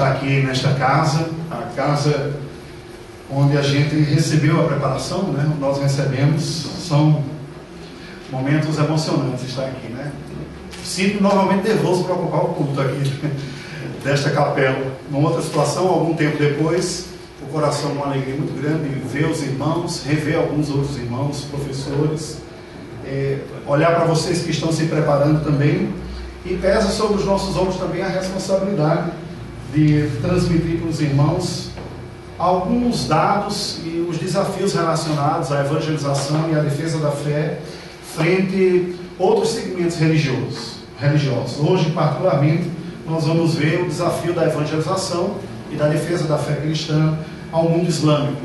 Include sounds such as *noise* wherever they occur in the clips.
estar aqui nesta casa, a casa onde a gente recebeu a preparação, né? Nós recebemos, são momentos emocionantes estar aqui, né? Sinto normalmente nervoso para ocupar o culto aqui *laughs* desta capela. Numa outra situação, algum tempo depois, o coração uma alegria muito grande ver os irmãos, rever alguns outros irmãos, professores, é, olhar para vocês que estão se preparando também e pesa sobre os nossos ombros também a responsabilidade de transmitir para os irmãos alguns dados e os desafios relacionados à evangelização e à defesa da fé frente a outros segmentos religiosos. religiosos. Hoje, particularmente, nós vamos ver o desafio da evangelização e da defesa da fé cristã ao mundo islâmico.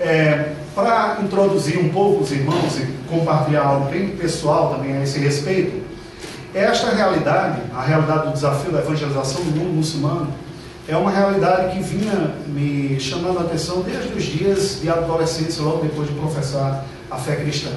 É, Para introduzir um pouco os irmãos e compartilhar algo bem pessoal também a esse respeito, esta realidade, a realidade do desafio da evangelização do mundo muçulmano, é uma realidade que vinha me chamando a atenção desde os dias de adolescência, logo depois de professar a fé cristã.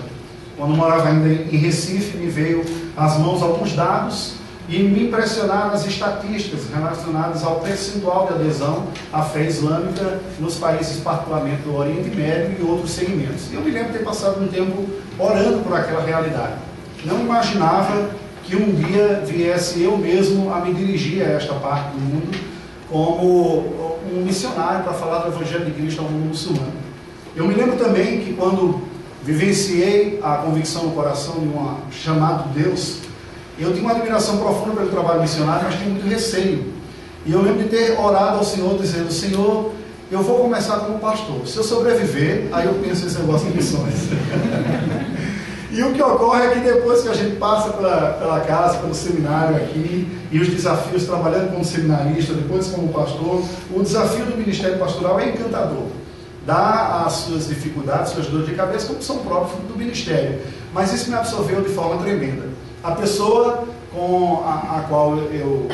Quando morava ainda em Recife, me veio às mãos alguns dados e me impressionaram as estatísticas relacionadas ao percentual de adesão à fé islâmica nos países, particularmente do Oriente Médio e outros segmentos. Eu me lembro de ter passado um tempo orando por aquela realidade. Não imaginava que um dia viesse eu mesmo a me dirigir a esta parte do mundo como um missionário para falar do Evangelho de Cristo ao mundo muçulmano. Eu me lembro também que quando vivenciei a convicção no coração de um chamado Deus, eu tinha uma admiração profunda pelo trabalho missionário, mas tinha muito receio. E eu lembro de ter orado ao Senhor, dizendo: Senhor, eu vou começar como pastor. Se eu sobreviver, aí eu penso nesse negócio de missões. *laughs* e o que ocorre é que depois que a gente passa pela, pela casa, pelo seminário aqui, e os desafios trabalhando como seminarista, depois como pastor, o desafio do ministério pastoral é encantador dá as suas dificuldades, suas dores de cabeça, como são próprios do ministério. Mas isso me absorveu de forma tremenda. A pessoa com a, a qual eu,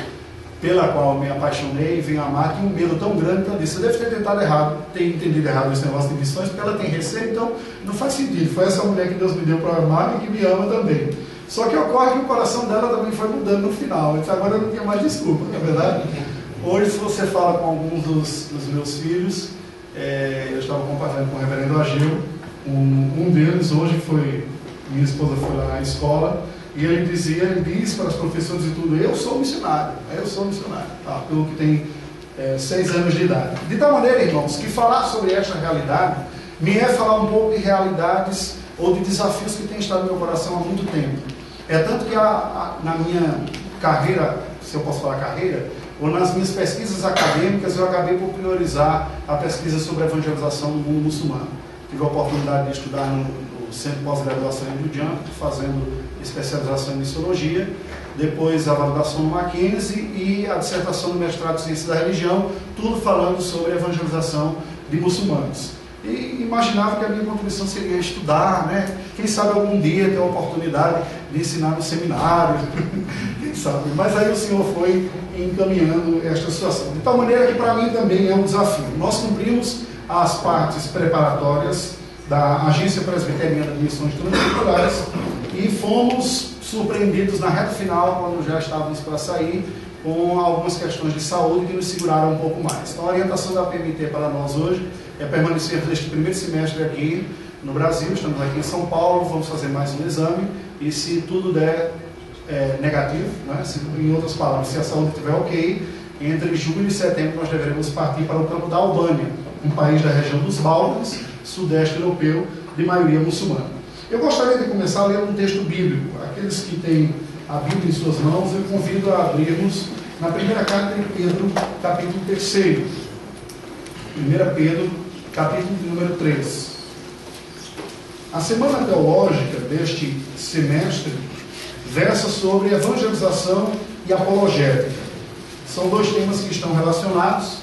pela qual me apaixonei venho amar, tinha um medo tão grande que eu disse, eu devo ter tentado errado, ter entendido errado esse negócio de missões, porque ela tem receio, então não faz sentido. Foi essa mulher que Deus me deu para amar e que me ama também. Só que ocorre que o coração dela também foi mudando no final. Então agora eu não tenho mais desculpa, não é verdade? Hoje, se você fala com alguns dos, dos meus filhos, é, eu estava compartilhando com o reverendo Agil, um, um deles hoje foi, minha esposa foi lá na escola, e ele dizia, ele diz para os professores e tudo, eu sou missionário, eu sou missionário, tá? pelo que tem é, seis anos de idade. De tal maneira, irmãos, que falar sobre esta realidade me é falar um pouco de realidades ou de desafios que têm estado no meu coração há muito tempo. É tanto que a, a, na minha carreira, se eu posso falar carreira, ou nas minhas pesquisas acadêmicas, eu acabei por priorizar a pesquisa sobre a evangelização no mundo muçulmano. Tive a oportunidade de estudar no, no Centro Pós-Graduação em Rio fazendo especialização em missiologia, depois a validação no Mackenzie e a dissertação no mestrado de Ciência da Religião, tudo falando sobre evangelização de muçulmanos. E imaginava que a minha contribuição seria estudar, né? Quem sabe algum dia ter a oportunidade de ensinar no seminário, *laughs* quem sabe. Mas aí o Senhor foi encaminhando esta situação. De tal maneira que para mim também é um desafio. Nós cumprimos as partes preparatórias da Agência Presbiteriana de Missões Transculturais e fomos surpreendidos na reta final, quando já estávamos para sair, com algumas questões de saúde que nos seguraram um pouco mais. Então, a orientação da PMT para nós hoje é permanecer neste primeiro semestre aqui no Brasil, estamos aqui em São Paulo, vamos fazer mais um exame e se tudo der é, negativo, né? se, em outras palavras, se a saúde estiver ok, entre julho e setembro nós deveremos partir para o campo da Albânia, um país da região dos Balcãs, sudeste europeu, de maioria muçulmana. Eu gostaria de começar lendo um texto bíblico. Aqueles que têm a Bíblia em suas mãos, eu convido a abrirmos na primeira carta de Pedro, capítulo 3. 1 Pedro, capítulo número 3. A semana teológica deste semestre versa sobre evangelização e apologética. São dois temas que estão relacionados,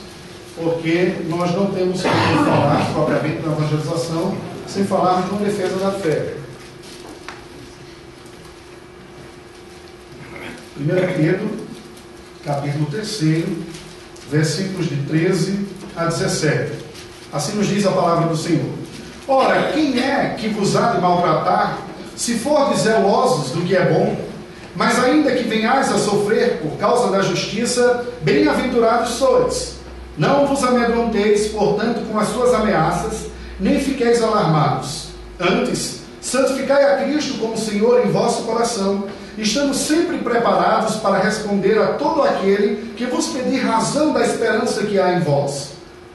porque nós não temos como falar propriamente da evangelização sem falarmos de uma defesa da fé. 1 Pedro, capítulo 3, versículos de 13 a 17. Assim nos diz a palavra do Senhor. Ora, quem é que vos há de maltratar, se fordes zelosos do que é bom? Mas ainda que venhais a sofrer por causa da justiça, bem-aventurados sois. Não vos amedronteis, portanto, com as suas ameaças, nem fiqueis alarmados. Antes, santificai a Cristo como Senhor em vosso coração, estando sempre preparados para responder a todo aquele que vos pedir razão da esperança que há em vós,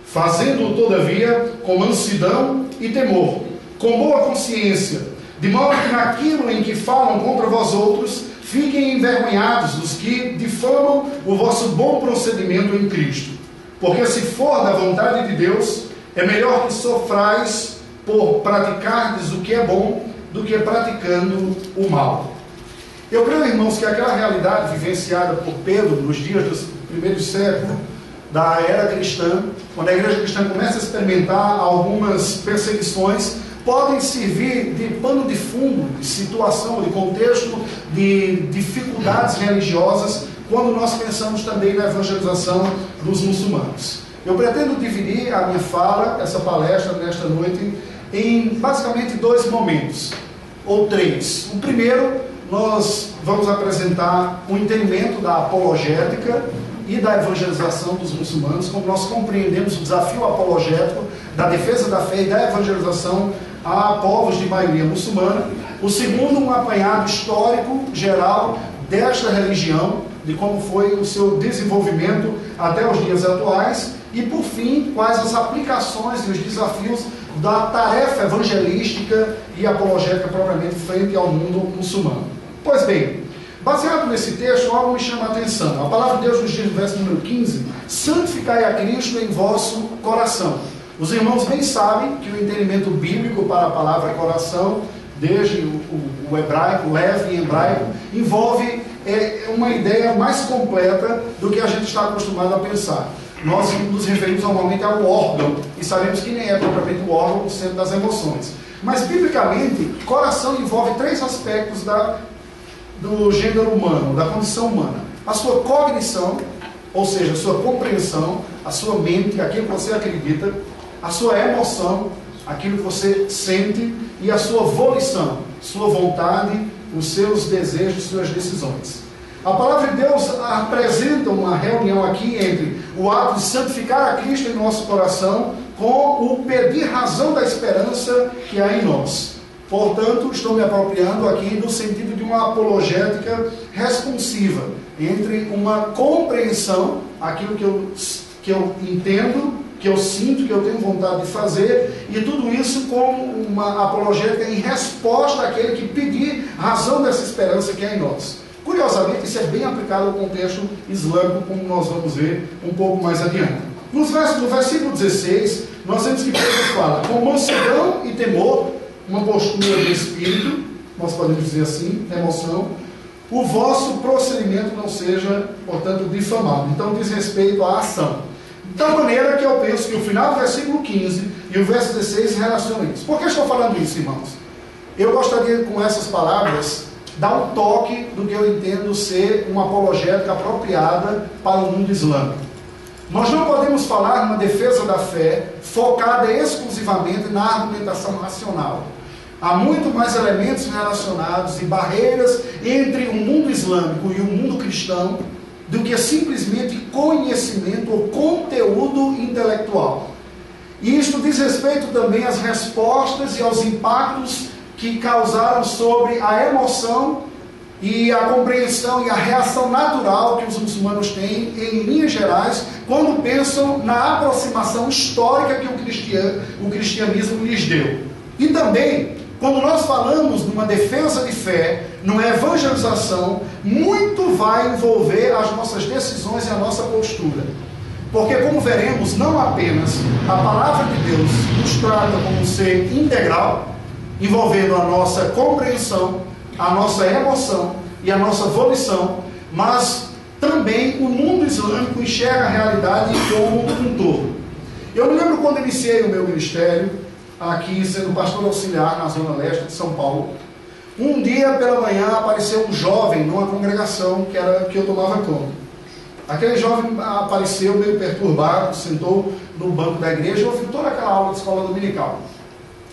fazendo-o, todavia, com mansidão e temor, com boa consciência, de modo que naquilo em que falam contra vós outros, fiquem envergonhados os que difamam o vosso bom procedimento em Cristo. Porque se for da vontade de Deus, é melhor que sofrais por praticardes o que é bom do que praticando o mal. Eu creio, irmãos, que aquela realidade vivenciada por Pedro nos dias dos primeiros séculos da era cristã, quando a igreja cristã começa a experimentar algumas perseguições, podem servir de pano de fundo, de situação, de contexto, de dificuldades religiosas, quando nós pensamos também na evangelização dos muçulmanos. Eu pretendo dividir a minha fala, essa palestra nesta noite, em basicamente dois momentos, ou três. O primeiro nós vamos apresentar o um entendimento da apologética e da evangelização dos muçulmanos, como nós compreendemos o desafio apologético da defesa da fé e da evangelização a povos de maioria muçulmana. O segundo, um apanhado histórico geral desta religião, de como foi o seu desenvolvimento até os dias atuais. E, por fim, quais as aplicações e os desafios da tarefa evangelística e apologética propriamente frente ao mundo muçulmano. Pois bem, baseado nesse texto, algo me chama a atenção. A palavra de Deus nos diz no verso número 15: santificai a Cristo em vosso coração. Os irmãos bem sabem que o entendimento bíblico para a palavra coração, desde o, o, o hebraico, leve em hebraico, envolve é, uma ideia mais completa do que a gente está acostumado a pensar. Nós nos referimos normalmente ao órgão, e sabemos que nem é propriamente o órgão o centro das emoções. Mas, biblicamente, coração envolve três aspectos da do gênero humano, da condição humana. A sua cognição, ou seja, a sua compreensão, a sua mente, aquilo que você acredita, a sua emoção, aquilo que você sente, e a sua volição, sua vontade, os seus desejos, suas decisões. A palavra de Deus apresenta uma reunião aqui entre o ato de santificar a Cristo em nosso coração com o pedir razão da esperança que há em nós. Portanto, estou me apropriando aqui no sentido de uma apologética responsiva entre uma compreensão, aquilo que eu, que eu entendo, que eu sinto, que eu tenho vontade de fazer, e tudo isso como uma apologética em resposta àquele que pedir razão dessa esperança que há em nós. Curiosamente, isso é bem aplicado ao contexto islâmico, como nós vamos ver um pouco mais adiante. No versículo 16, nós vemos que Pedro fala: com mansidão e temor uma postura de espírito, nós podemos dizer assim, emoção, o vosso procedimento não seja, portanto, difamado. Então, diz respeito à ação. De tal maneira que eu penso que o final do versículo 15 e o verso 16 relacionam isso. Por que estou falando isso, irmãos? Eu gostaria, com essas palavras, dar um toque do que eu entendo ser uma apologética apropriada para o mundo islâmico. Nós não podemos falar numa defesa da fé focada exclusivamente na argumentação racional. Há muito mais elementos relacionados e barreiras entre o mundo islâmico e o mundo cristão do que simplesmente conhecimento ou conteúdo intelectual. E isto diz respeito também às respostas e aos impactos que causaram sobre a emoção e a compreensão e a reação natural que os muçulmanos têm, em linhas gerais, quando pensam na aproximação histórica que o, cristian, o cristianismo lhes deu. E também, quando nós falamos numa defesa de fé, numa evangelização, muito vai envolver as nossas decisões e a nossa postura. Porque, como veremos, não apenas a palavra de Deus nos trata como um ser integral, envolvendo a nossa compreensão, a nossa emoção e a nossa volição, mas também o mundo islâmico enxerga a realidade como um todo. Eu me lembro quando iniciei o meu ministério, aqui sendo pastor auxiliar na zona leste de São Paulo. Um dia pela manhã apareceu um jovem numa congregação que, era, que eu tomava conta. Aquele jovem apareceu meio perturbado, sentou no banco da igreja e ouviu toda aquela aula de escola dominical.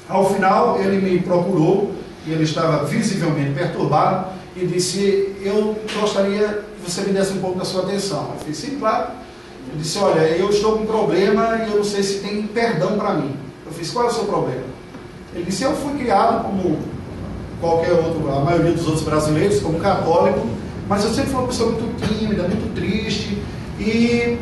Ao final, ele me procurou e ele estava visivelmente perturbado e disse: Eu gostaria que você me desse um pouco da sua atenção. Eu disse: Sim, claro. Ele disse: Olha, eu estou com um problema e eu não sei se tem perdão para mim. Fiz: Qual é o seu problema? Ele disse: Eu fui criado como qualquer outro, a maioria dos outros brasileiros, como católico, mas eu sempre fui uma pessoa muito tímida, muito triste. E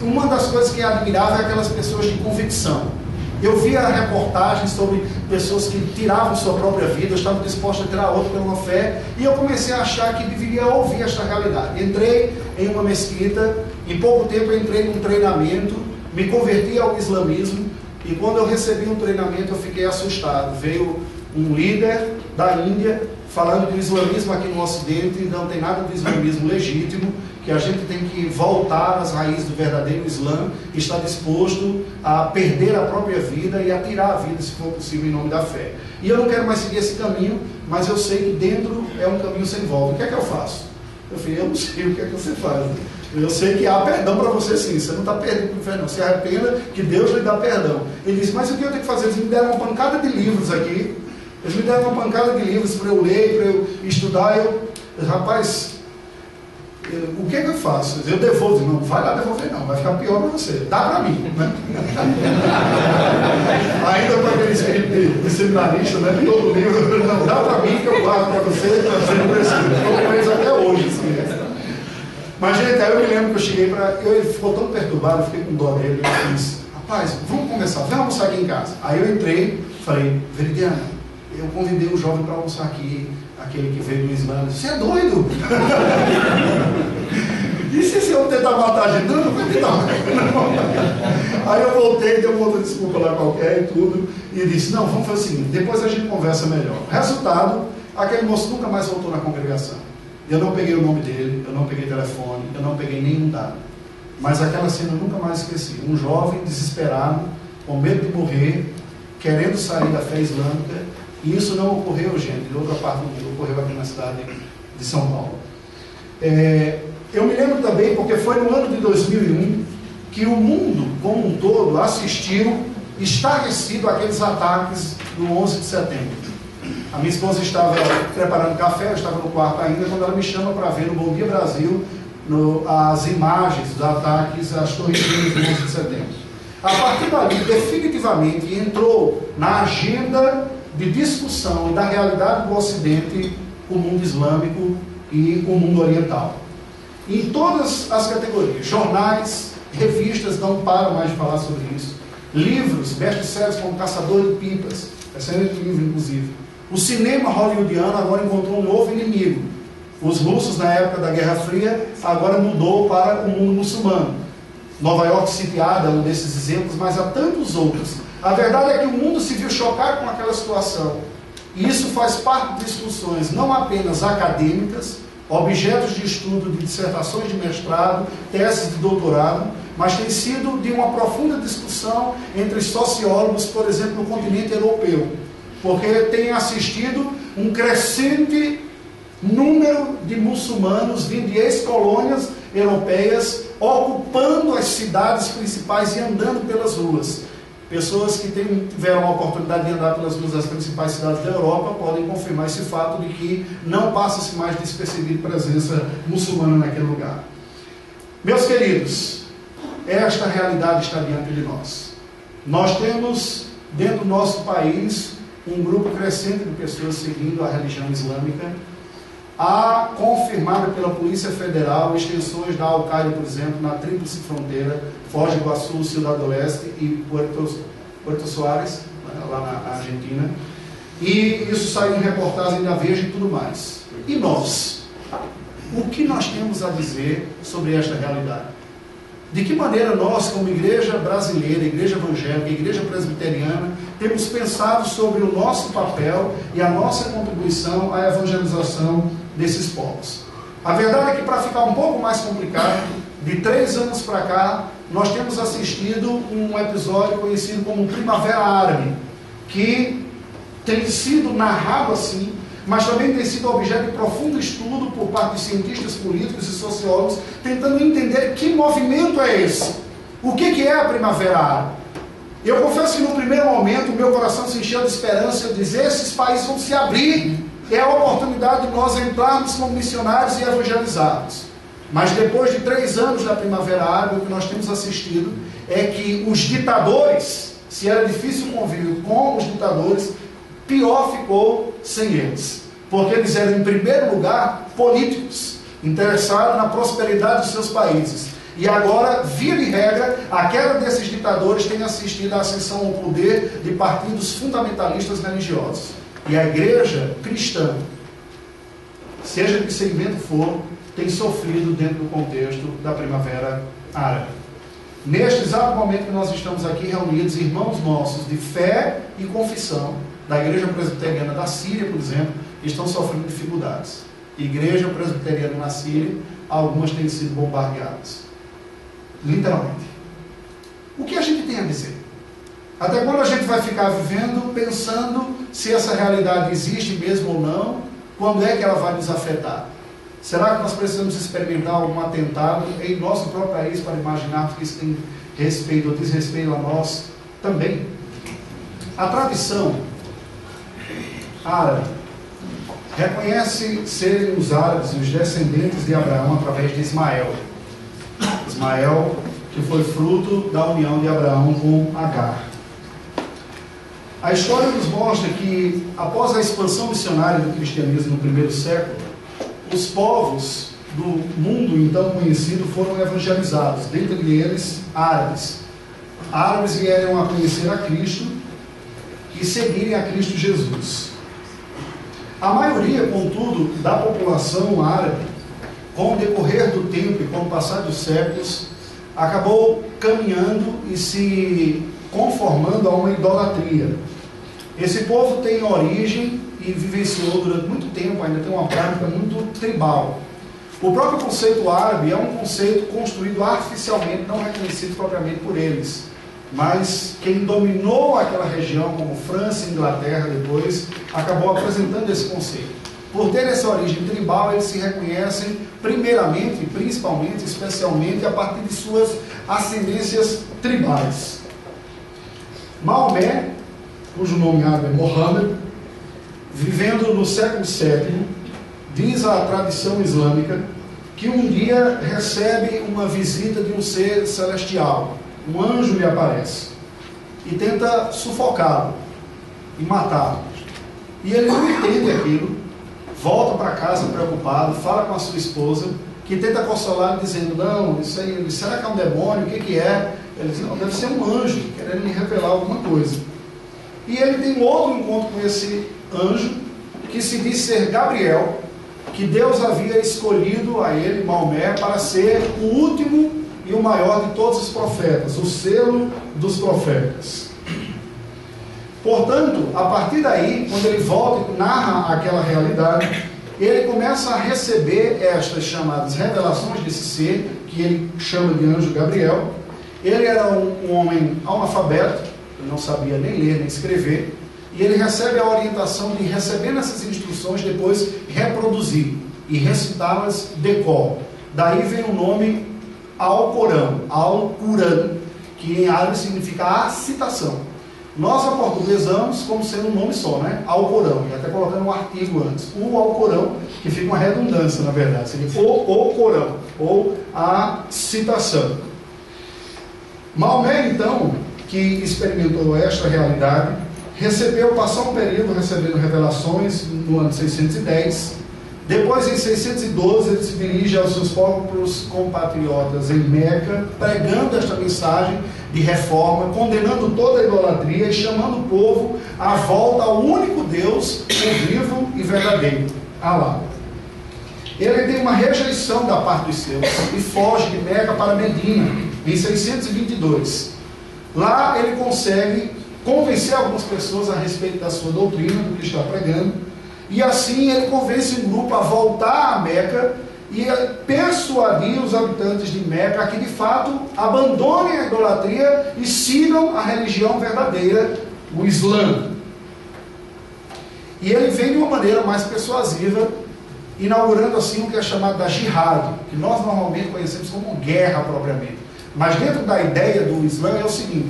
uma das coisas que admirava é aquelas pessoas de convicção. Eu via reportagens sobre pessoas que tiravam sua própria vida, estavam dispostas a tirar outra pela fé, e eu comecei a achar que deveria ouvir esta realidade. Entrei em uma mesquita, em pouco tempo entrei num treinamento, me converti ao islamismo, e quando eu recebi um treinamento eu fiquei assustado. Veio um líder da Índia falando que o islamismo aqui no Ocidente não tem nada do islamismo legítimo, que a gente tem que voltar às raízes do verdadeiro Islã, está disposto a perder a própria vida e a tirar a vida, se for possível, em nome da fé. E eu não quero mais seguir esse caminho, mas eu sei que dentro é um caminho sem volta. O que é que eu faço? Eu falei, eu não sei o que é que você faz. Eu sei que há perdão para você sim, você não está perdendo para o inferno, você arrependa que Deus lhe dá perdão. Ele disse, mas o que eu tenho que fazer? Eles me deram uma pancada de livros aqui, eles me deram uma pancada de livros para eu ler, para eu estudar. Eu, rapaz, o que, é que eu faço? Eu devolvo, não vai lá devolver não, vai ficar pior para você. Dá para mim, né? Ainda com aquele seminarista, né? Todo livro, *laughs* não, dá para mim que eu guardo para você, você não precisa. Com eles até hoje, assim, né? Mas, gente, aí eu me lembro que eu cheguei para. Ele ficou tão perturbado, eu fiquei com dó dele. Eu disse, rapaz, vamos conversar, vamos almoçar aqui em casa. Aí eu entrei, falei, Veridiana, eu convidei o jovem para almoçar aqui aquele que veio do Islã, você é doido? *laughs* e se, se eu tentar matar a gente? Não, não vai. *laughs* Aí eu voltei, dei uma outra desculpa lá qualquer e tudo, e disse, não, vamos fazer o seguinte, depois a gente conversa melhor. Resultado, aquele moço nunca mais voltou na congregação. Eu não peguei o nome dele, eu não peguei telefone, eu não peguei nenhum dado. Mas aquela cena eu nunca mais esqueci. Um jovem desesperado, com medo de morrer, querendo sair da fé islâmica, e isso não ocorreu, gente, em outra parte do mundo, ocorreu aqui na cidade de São Paulo. É, eu me lembro também, porque foi no ano de 2001 que o mundo como um todo assistiu estarrecido aqueles ataques do 11 de setembro. A minha esposa estava preparando café, eu estava no quarto ainda, quando ela me chama para ver no Bom Dia Brasil no, as imagens dos ataques às torres do 11 de setembro. A partir dali, definitivamente entrou na agenda de discussão e da realidade do Ocidente, o mundo islâmico e o mundo oriental. Em todas as categorias, jornais, revistas não param mais de falar sobre isso. Livros, best-sellers como Caçador de Pipas, excelente livro, inclusive. O cinema hollywoodiano agora encontrou um novo inimigo. Os russos, na época da Guerra Fria, agora mudou para o mundo muçulmano. Nova York sitiada é um desses exemplos, mas há tantos outros a verdade é que o mundo se viu chocar com aquela situação. E isso faz parte de discussões não apenas acadêmicas, objetos de estudo de dissertações de mestrado, teses de doutorado, mas tem sido de uma profunda discussão entre sociólogos, por exemplo, no continente europeu, porque tem assistido um crescente número de muçulmanos vindo de ex-colônias europeias ocupando as cidades principais e andando pelas ruas. Pessoas que tiveram a oportunidade de andar pelas ruas das principais cidades da Europa podem confirmar esse fato de que não passa-se mais despercebida presença muçulmana naquele lugar. Meus queridos, esta realidade está diante de nós. Nós temos dentro do nosso país um grupo crescente de pessoas seguindo a religião islâmica Há confirmada pela Polícia Federal extensões da Al-Qaeda, por exemplo, na tríplice fronteira, Foz do Iguaçu, Cidade do Leste e Puerto, Puerto Soares, lá na Argentina. E isso saiu em reportagem da Veja e tudo mais. E nós? O que nós temos a dizer sobre esta realidade? De que maneira nós, como igreja brasileira, igreja evangélica, igreja presbiteriana, temos pensado sobre o nosso papel e a nossa contribuição à evangelização desses povos. A verdade é que, para ficar um pouco mais complicado, de três anos para cá, nós temos assistido um episódio conhecido como Primavera Árabe, que tem sido narrado assim, mas também tem sido objeto de profundo estudo por parte de cientistas políticos e sociólogos, tentando entender que movimento é esse. O que, que é a Primavera Árabe? Eu confesso que no primeiro momento o meu coração se encheu de esperança, eu dizer, esses países vão se abrir é a oportunidade de nós entrarmos como missionários e evangelizarmos. Mas depois de três anos da Primavera Árabe, o que nós temos assistido é que os ditadores, se era difícil convívio com os ditadores, pior ficou sem eles. Porque eles eram, em primeiro lugar, políticos, interessados na prosperidade dos seus países. E agora, via de regra, a queda desses ditadores tem assistido à ascensão ao poder de partidos fundamentalistas religiosos. E a igreja cristã, seja de que segmento for, tem sofrido dentro do contexto da primavera árabe. Neste exato momento que nós estamos aqui reunidos, irmãos nossos de fé e confissão, da igreja presbiteriana da Síria, por exemplo, estão sofrendo dificuldades. Igreja presbiteriana na Síria, algumas têm sido bombardeadas. Literalmente. O que a gente tem a dizer? Até quando a gente vai ficar vivendo pensando se essa realidade existe mesmo ou não? Quando é que ela vai nos afetar? Será que nós precisamos experimentar algum atentado em nosso próprio país para imaginarmos que isso tem respeito ou desrespeito a nós também? A tradição árabe reconhece serem os árabes os descendentes de Abraão através de Ismael. Ismael, que foi fruto da união de Abraão com Agar. A história nos mostra que, após a expansão missionária do cristianismo no primeiro século, os povos do mundo então conhecido foram evangelizados, dentre eles árabes. Árabes vieram a conhecer a Cristo e seguirem a Cristo Jesus. A maioria, contudo, da população árabe, com o decorrer do tempo e com o passar dos séculos, acabou caminhando e se conformando a uma idolatria. Esse povo tem origem e vivenciou durante muito tempo, ainda tem uma prática muito tribal. O próprio conceito árabe é um conceito construído artificialmente, não reconhecido propriamente por eles. Mas quem dominou aquela região, como França e Inglaterra depois, acabou apresentando esse conceito. Por ter essa origem tribal, eles se reconhecem primeiramente, principalmente, especialmente a partir de suas ascendências tribais. Maomé, cujo nome árabe é Mohammed, vivendo no século VII, diz a tradição islâmica que um dia recebe uma visita de um ser celestial. Um anjo lhe aparece e tenta sufocá-lo e matá-lo. E ele não entende aquilo, volta para casa preocupado, fala com a sua esposa, que tenta consolar dizendo, não, isso aí, será que é um demônio? O que, que é? Ele diz, não, deve ser um anjo querendo lhe revelar alguma coisa. E ele tem outro encontro com esse anjo, que se diz ser Gabriel, que Deus havia escolhido a ele, Maomé, para ser o último e o maior de todos os profetas, o selo dos profetas. Portanto, a partir daí, quando ele volta e narra aquela realidade, ele começa a receber estas chamadas revelações desse ser, que ele chama de anjo Gabriel. Ele era um, um homem analfabeto, não sabia nem ler nem escrever, e ele recebe a orientação de, recebendo essas instruções, depois reproduzir e recitá-las de cor. Daí vem o nome Alcorão, Al-Quran, que em árabe significa a citação. Nós aportuguesamos como sendo um nome só, né? Alcorão, e até colocando um artigo antes. O Alcorão, que fica uma redundância, na verdade, seria o, o Corão, ou a citação. Maomé, então, que experimentou esta realidade, recebeu, passou um período recebendo revelações no ano 610. Depois, em 612, ele se dirige aos seus próprios compatriotas em Meca, pregando esta mensagem de reforma, condenando toda a idolatria e chamando o povo à volta ao único Deus, o vivo e verdadeiro, Alá. Ele tem uma rejeição da parte dos seus e foge de Meca para Medina, em 622. Lá ele consegue convencer algumas pessoas a respeito da sua doutrina, do que está pregando, e assim ele convence um grupo a voltar a Meca e persuadir os habitantes de Meca a que de fato abandonem a idolatria e sigam a religião verdadeira, o Islã. E ele vem de uma maneira mais persuasiva, inaugurando assim o que é chamado da jihad, que nós normalmente conhecemos como guerra propriamente. Mas dentro da ideia do Islã é o seguinte: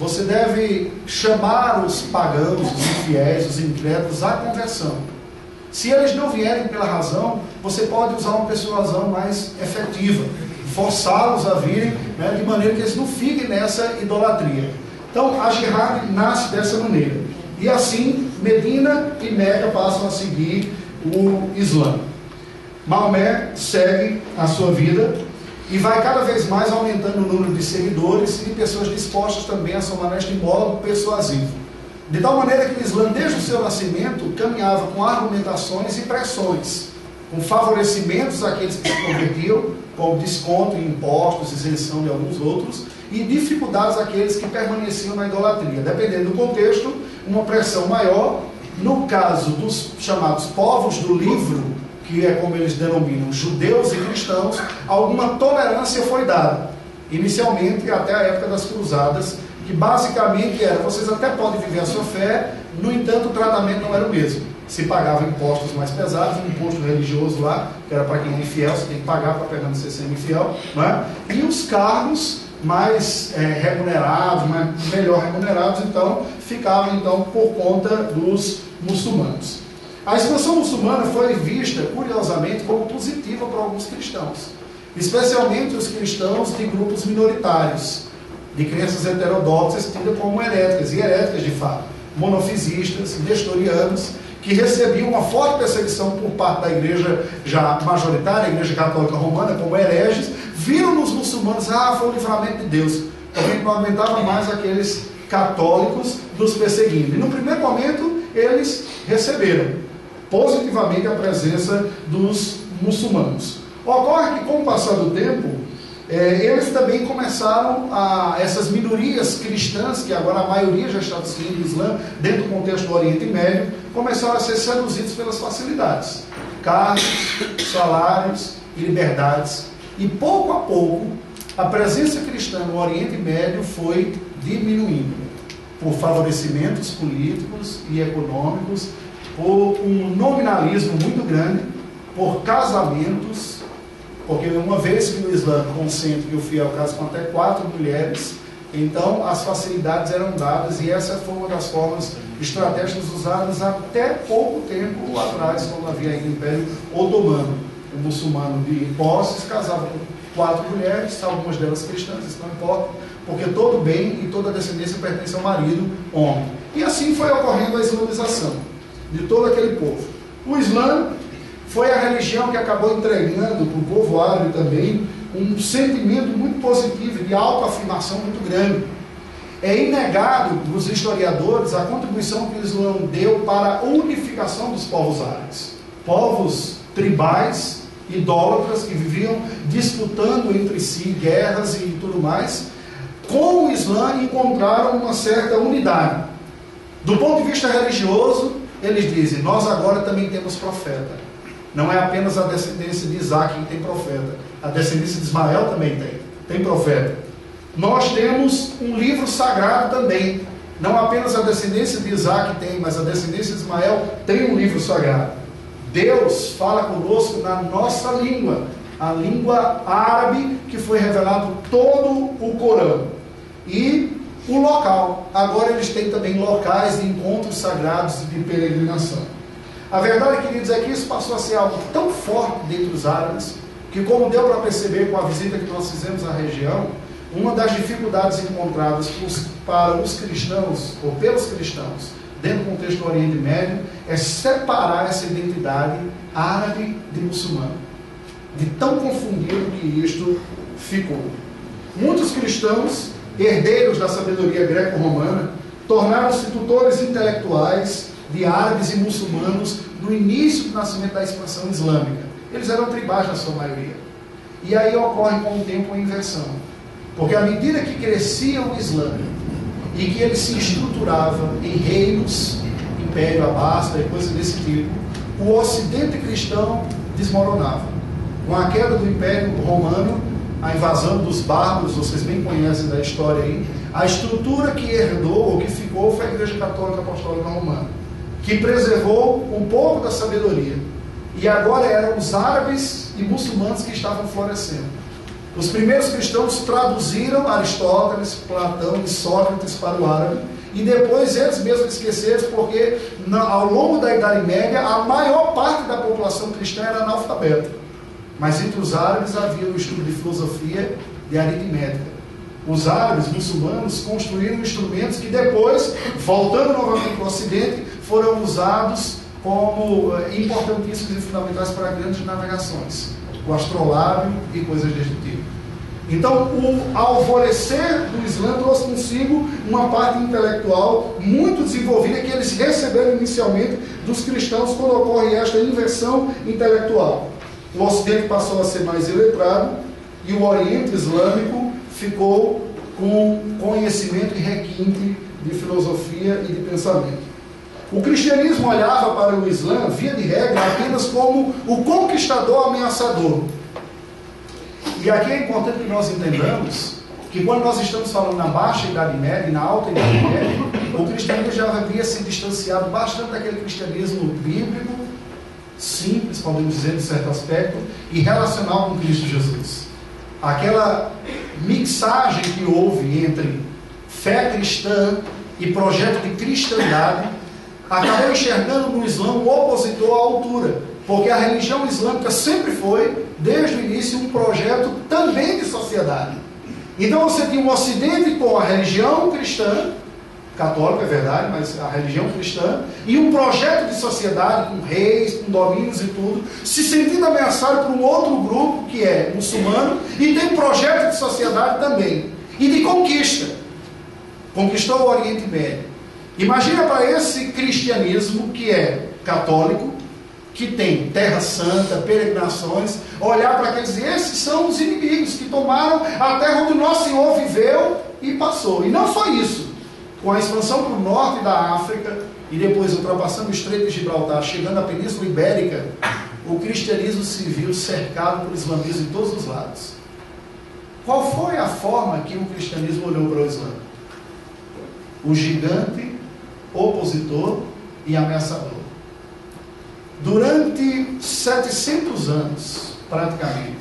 você deve chamar os pagãos, os infiéis, os incrédulos à conversão. Se eles não vierem pela razão, você pode usar uma persuasão mais efetiva, forçá-los a virem, né, de maneira que eles não fiquem nessa idolatria. Então, a jihad nasce dessa maneira. E assim, Medina e Meca passam a seguir o Islã. Maomé segue a sua vida e vai cada vez mais aumentando o número de seguidores e pessoas dispostas também a somar neste modo persuasivo. De tal maneira que o Islã, desde o seu nascimento, caminhava com argumentações e pressões, com favorecimentos àqueles que se convertiam, como desconto em impostos, isenção de alguns outros, e dificuldades àqueles que permaneciam na idolatria. Dependendo do contexto, uma pressão maior. No caso dos chamados povos do livro, que é como eles denominam judeus e cristãos, alguma tolerância foi dada. Inicialmente, até a época das cruzadas, que basicamente era: vocês até podem viver a sua fé, no entanto, o tratamento não era o mesmo. Se pagava impostos mais pesados, um imposto religioso lá, que era para quem é infiel, você tem que pagar para pegar no ser infiel, não é? e os cargos mais é, remunerados, mais, melhor remunerados, então ficavam então por conta dos muçulmanos. A expansão muçulmana foi vista, curiosamente, como positiva para alguns cristãos, especialmente os cristãos de grupos minoritários, de crenças heterodoxas tidas como heréticas, e heréticas de fato, monofisistas, nestorianos, que recebiam uma forte perseguição por parte da igreja já majoritária, a igreja católica romana, como hereges, viram nos muçulmanos, ah, foi o livramento de Deus. Também não aguentava mais aqueles católicos nos perseguindo. E no primeiro momento, eles receberam positivamente a presença dos muçulmanos. Ocorre que, com o passar do tempo, é, eles também começaram a, essas minorias cristãs, que agora a maioria já está seguindo o Islã, dentro do contexto do Oriente Médio, começaram a ser seduzidos pelas facilidades, cargos, salários e liberdades. E pouco a pouco, a presença cristã no Oriente Médio foi diminuindo por favorecimentos políticos e econômicos, por um nominalismo muito grande, por casamentos porque uma vez que o Islã consente que o fiel casa com até quatro mulheres, então as facilidades eram dadas e essa foi uma das formas estratégicas usadas até pouco tempo atrás, quando havia ainda o Império Otomano. O muçulmano de posses casava com quatro mulheres, algumas delas cristãs, isso não importa, porque todo bem e toda descendência pertence ao marido homem. E assim foi ocorrendo a islamização de todo aquele povo. O Islã foi a religião que acabou entregando para o povo árabe também um sentimento muito positivo de autoafirmação muito grande. É inegado para os historiadores a contribuição que o Islã deu para a unificação dos povos árabes. Povos tribais, idólatras, que viviam disputando entre si guerras e tudo mais, com o Islã encontraram uma certa unidade. Do ponto de vista religioso, eles dizem: Nós agora também temos profeta. Não é apenas a descendência de Isaac que tem profeta. A descendência de Ismael também tem. Tem profeta. Nós temos um livro sagrado também. Não apenas a descendência de Isaac tem, mas a descendência de Ismael tem um livro sagrado. Deus fala conosco na nossa língua, a língua árabe que foi revelado todo o Corão. E o local. Agora eles têm também locais de encontros sagrados de peregrinação. A verdade, queridos, é que isso passou a ser algo tão forte dentro dos árabes, que como deu para perceber com a visita que nós fizemos à região, uma das dificuldades encontradas para os cristãos, ou pelos cristãos, dentro do contexto do Oriente Médio, é separar essa identidade árabe de muçulmano. De tão confundido que isto ficou. Muitos cristãos, herdeiros da sabedoria greco-romana, tornaram-se tutores intelectuais de árabes e muçulmanos no início do nascimento da expansão islâmica. Eles eram tribais na sua maioria. E aí ocorre com o tempo uma inversão. Porque à medida que crescia o Islã e que ele se estruturava em reinos, Império Abasta e coisas desse tipo, o ocidente cristão desmoronava. Com a queda do Império Romano, a invasão dos bárbaros, vocês bem conhecem da história aí, a estrutura que herdou ou que ficou foi a Igreja Católica Apostólica Romana que preservou um pouco da sabedoria. E agora eram os árabes e muçulmanos que estavam florescendo. Os primeiros cristãos traduziram Aristóteles, Platão e Sócrates para o árabe e depois eles mesmos esqueceram, porque ao longo da Idade Média a maior parte da população cristã era analfabeta. Mas entre os árabes havia o estudo de filosofia e aritmética. Os árabes muçulmanos construíram instrumentos que depois, voltando novamente para o Ocidente, foram usados como eh, importantíssimos e fundamentais para grandes navegações. O astrolábio e coisas deste tipo. Então, o alvorecer do Islã trouxe consigo uma parte intelectual muito desenvolvida que eles receberam inicialmente dos cristãos quando ocorre esta inversão intelectual. O Ocidente passou a ser mais iletrado e o Oriente Islâmico ficou com conhecimento e requinte de filosofia e de pensamento. O cristianismo olhava para o Islã, via de regra, apenas como o conquistador ameaçador. E aqui é importante que nós entendamos que quando nós estamos falando na baixa Idade Média e na alta Idade Média, o cristianismo já havia se distanciado bastante daquele cristianismo bíblico, simples, podemos dizer, de certo aspecto, e relacional com Cristo Jesus. Aquela mixagem que houve entre fé cristã e projeto de cristandade acabou enxergando no Islã um opositor à altura, porque a religião islâmica sempre foi, desde o início, um projeto também de sociedade. Então você tinha um Ocidente com a religião cristã, católica é verdade, mas a religião cristã, e um projeto de sociedade com reis, com domínios e tudo, se sentindo ameaçado por um outro grupo que é muçulmano, e tem projeto de sociedade também, e de conquista. Conquistou o Oriente Médio. Imagina para esse cristianismo que é católico, que tem terra santa, peregrinações, olhar para aqueles, esses são os inimigos que tomaram a terra onde o nosso Senhor viveu e passou. E não só isso, com a expansão para o norte da África e depois ultrapassando o Estreito de Gibraltar, chegando à Península Ibérica, o cristianismo se viu cercado por islamismo de todos os lados. Qual foi a forma que o cristianismo olhou para o Islã? O gigante opositor e ameaçador. Durante 700 anos, praticamente,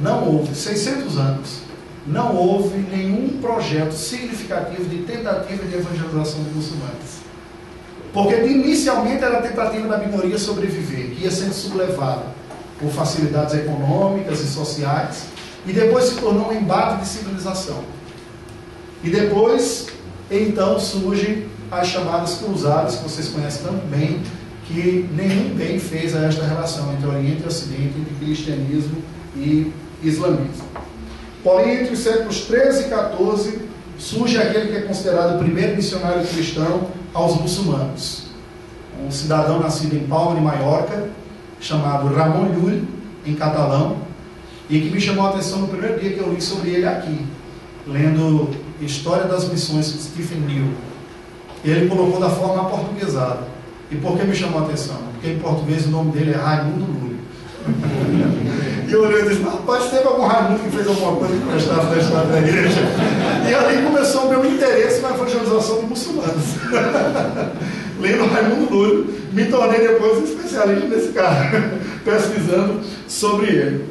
não houve, 600 anos, não houve nenhum projeto significativo de tentativa de evangelização de muçulmanos. Porque inicialmente era a tentativa da minoria sobreviver, que ia sendo sublevada por facilidades econômicas e sociais, e depois se tornou um embate de civilização. E depois, então, surgem as chamadas cruzadas, que vocês conhecem tão bem, que nenhum bem fez a esta relação entre Oriente e Ocidente, entre cristianismo e islamismo. Porém, entre os séculos 13 e 14, surge aquele que é considerado o primeiro missionário cristão aos muçulmanos. Um cidadão nascido em Palma de Maiorca, chamado Ramon Llull, em catalão, e que me chamou a atenção no primeiro dia que eu li sobre ele aqui, lendo História das Missões de Stephen New. Ele colocou da forma aportuguesada. E por que me chamou a atenção? Porque em português o nome dele é Raimundo Lúlio. E olhei e disse, rapaz, teve algum Raimundo que fez alguma coisa que prestava na história da igreja. E ali começou o meu interesse na evangelização de muçulmanos. *laughs* Lendo Raimundo Lúlio, me tornei depois um especialista nesse cara, *laughs* pesquisando sobre ele.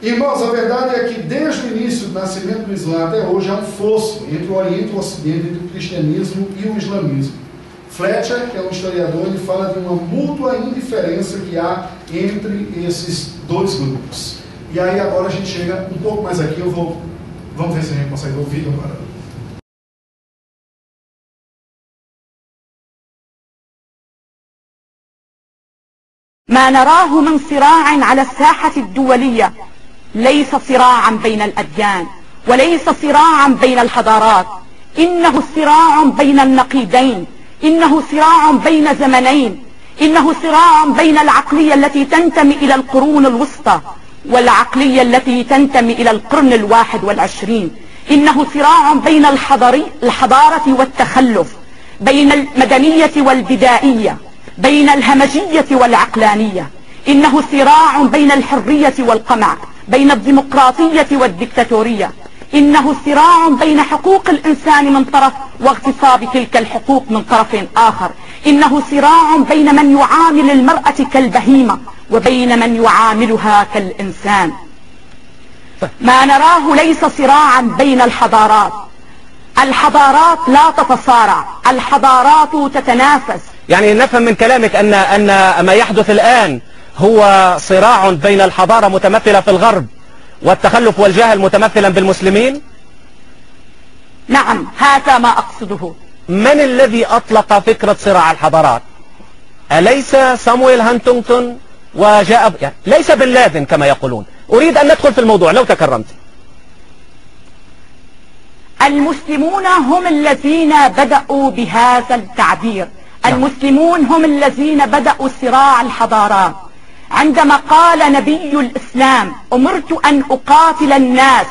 Irmãos, a verdade é que desde o início do nascimento do Islã até hoje há um fosso entre o Oriente e o Ocidente, entre o cristianismo e o islamismo. Fletcher, que é um historiador, ele fala de uma mútua indiferença que há entre esses dois grupos. E aí agora a gente chega um pouco mais aqui, eu vou. Vamos ver se a gente consegue ouvir agora. ما نراه من صراع على الساحة الدولية ليس صراعا بين الأديان وليس صراعا بين الحضارات إنه صراع بين النقيضين إنه صراع بين زمنين. إنه صراع بين العقلية التي تنتمي إلى القرون الوسطى والعقلية التي تنتمي إلى القرن الواحد والعشرين. إنه صراع بين الحضري الحضارة والتخلف بين المدنية والبدائية بين الهمجية والعقلانية. إنه صراع بين الحرية والقمع بين الديمقراطية والدكتاتورية. إنه صراع بين حقوق الإنسان من طرف واغتصاب تلك الحقوق من طرف آخر. إنه صراع بين من يعامل المرأة كالبهيمة وبين من يعاملها كالإنسان. ما نراه ليس صراعا بين الحضارات. الحضارات لا تتصارع. الحضارات تتنافس. يعني نفهم من كلامك أن أن ما يحدث الآن هو صراع بين الحضارة متمثلة في الغرب. والتخلف والجهل متمثلا بالمسلمين؟ نعم هذا ما أقصده. من الذي أطلق فكرة صراع الحضارات؟ أليس سامويل هانتونغتون وجاء يعني ليس بن لادن كما يقولون. أريد أن ندخل في الموضوع لو تكرمت. المسلمون هم الذين بدأوا بهذا التعبير. المسلمون هم الذين بدأوا صراع الحضارات. عندما قال نبي الإسلام أمرت أن أقاتل الناس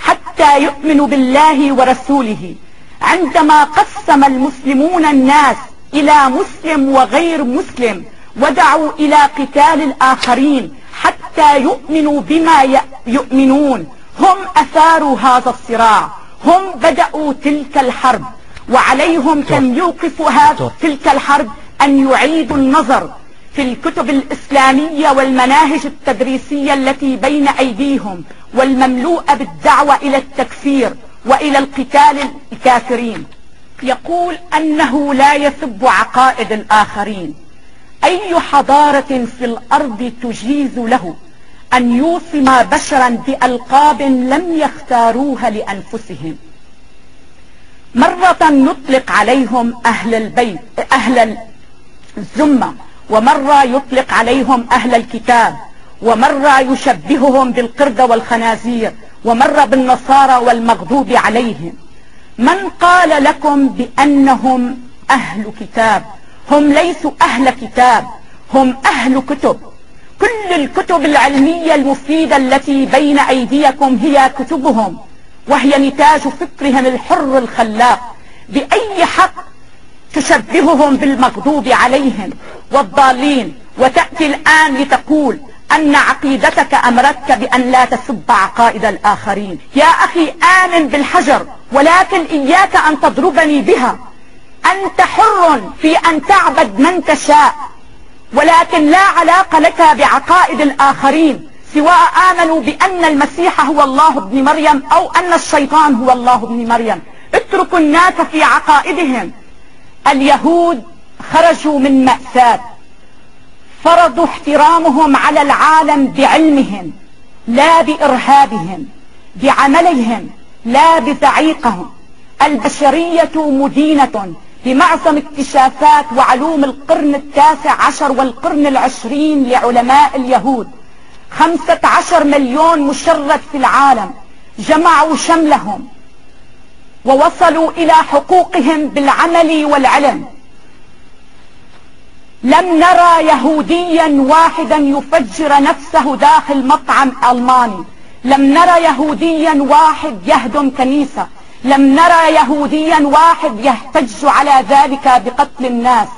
حتى يؤمنوا بالله ورسوله. عندما قسم المسلمون الناس إلى مسلم وغير مسلم ودعوا إلى قتال الآخرين حتى يؤمنوا بما يؤمنون. هم أثاروا هذا الصراع. هم بدأوا تلك الحرب. وعليهم أن يوقفوا هذا تلك الحرب أن يعيدوا النظر. في الكتب الإسلامية والمناهج التدريسية التي بين أيديهم والمملوءة بالدعوة إلى التكفير وإلى القتال الكافرين. يقول أنه لا يسب عقائد الآخرين. أي حضارة في الأرض تجيز له أن يوصم بشرا بألقاب لم يختاروها لأنفسهم. مرة نطلق عليهم أهل البيت أهل الزمة ومرة يطلق عليهم أهل الكتاب ومرة يشبههم بالقردة والخنازير ومرة بالنصارى والمغضوب عليهم. من قال لكم بأنهم أهل كتاب؟ هم ليسوا أهل كتاب هم أهل كتب. كل الكتب العلمية المفيدة التي بين أيديكم هي كتبهم وهي نتاج فكرهم الحر الخلاق. بأي حق تشبههم بالمغضوب عليهم والضالين. وتأتي الآن لتقول أن عقيدتك أمرتك بأن لا تسب عقائد الآخرين. يا أخي آمن بالحجر ولكن إياك أن تضربني بها. أنت حر في أن تعبد من تشاء ولكن لا علاقة لك بعقائد الآخرين. سواء آمنوا بأن المسيح هو الله ابن مريم أو أن الشيطان هو الله ابن مريم. اتركوا الناس في عقائدهم. اليهود خرجوا من مأساة فرضوا احترامهم على العالم بعلمهم لا بإرهابهم بعملهم لا بزعيقهم البشرية مدينة بمعظم اكتشافات وعلوم القرن التاسع عشر والقرن العشرين لعلماء اليهود. خمسة عشر مليون مشرد في العالم جمعوا شملهم ووصلوا إلى حقوقهم بالعمل والعلم. لم نرى يهوديا واحدا يفجر نفسه داخل مطعم ألماني. لم نرى يهوديا واحد يهدم كنيسة. لم نرى يهوديا واحد يحتج على ذلك بقتل الناس.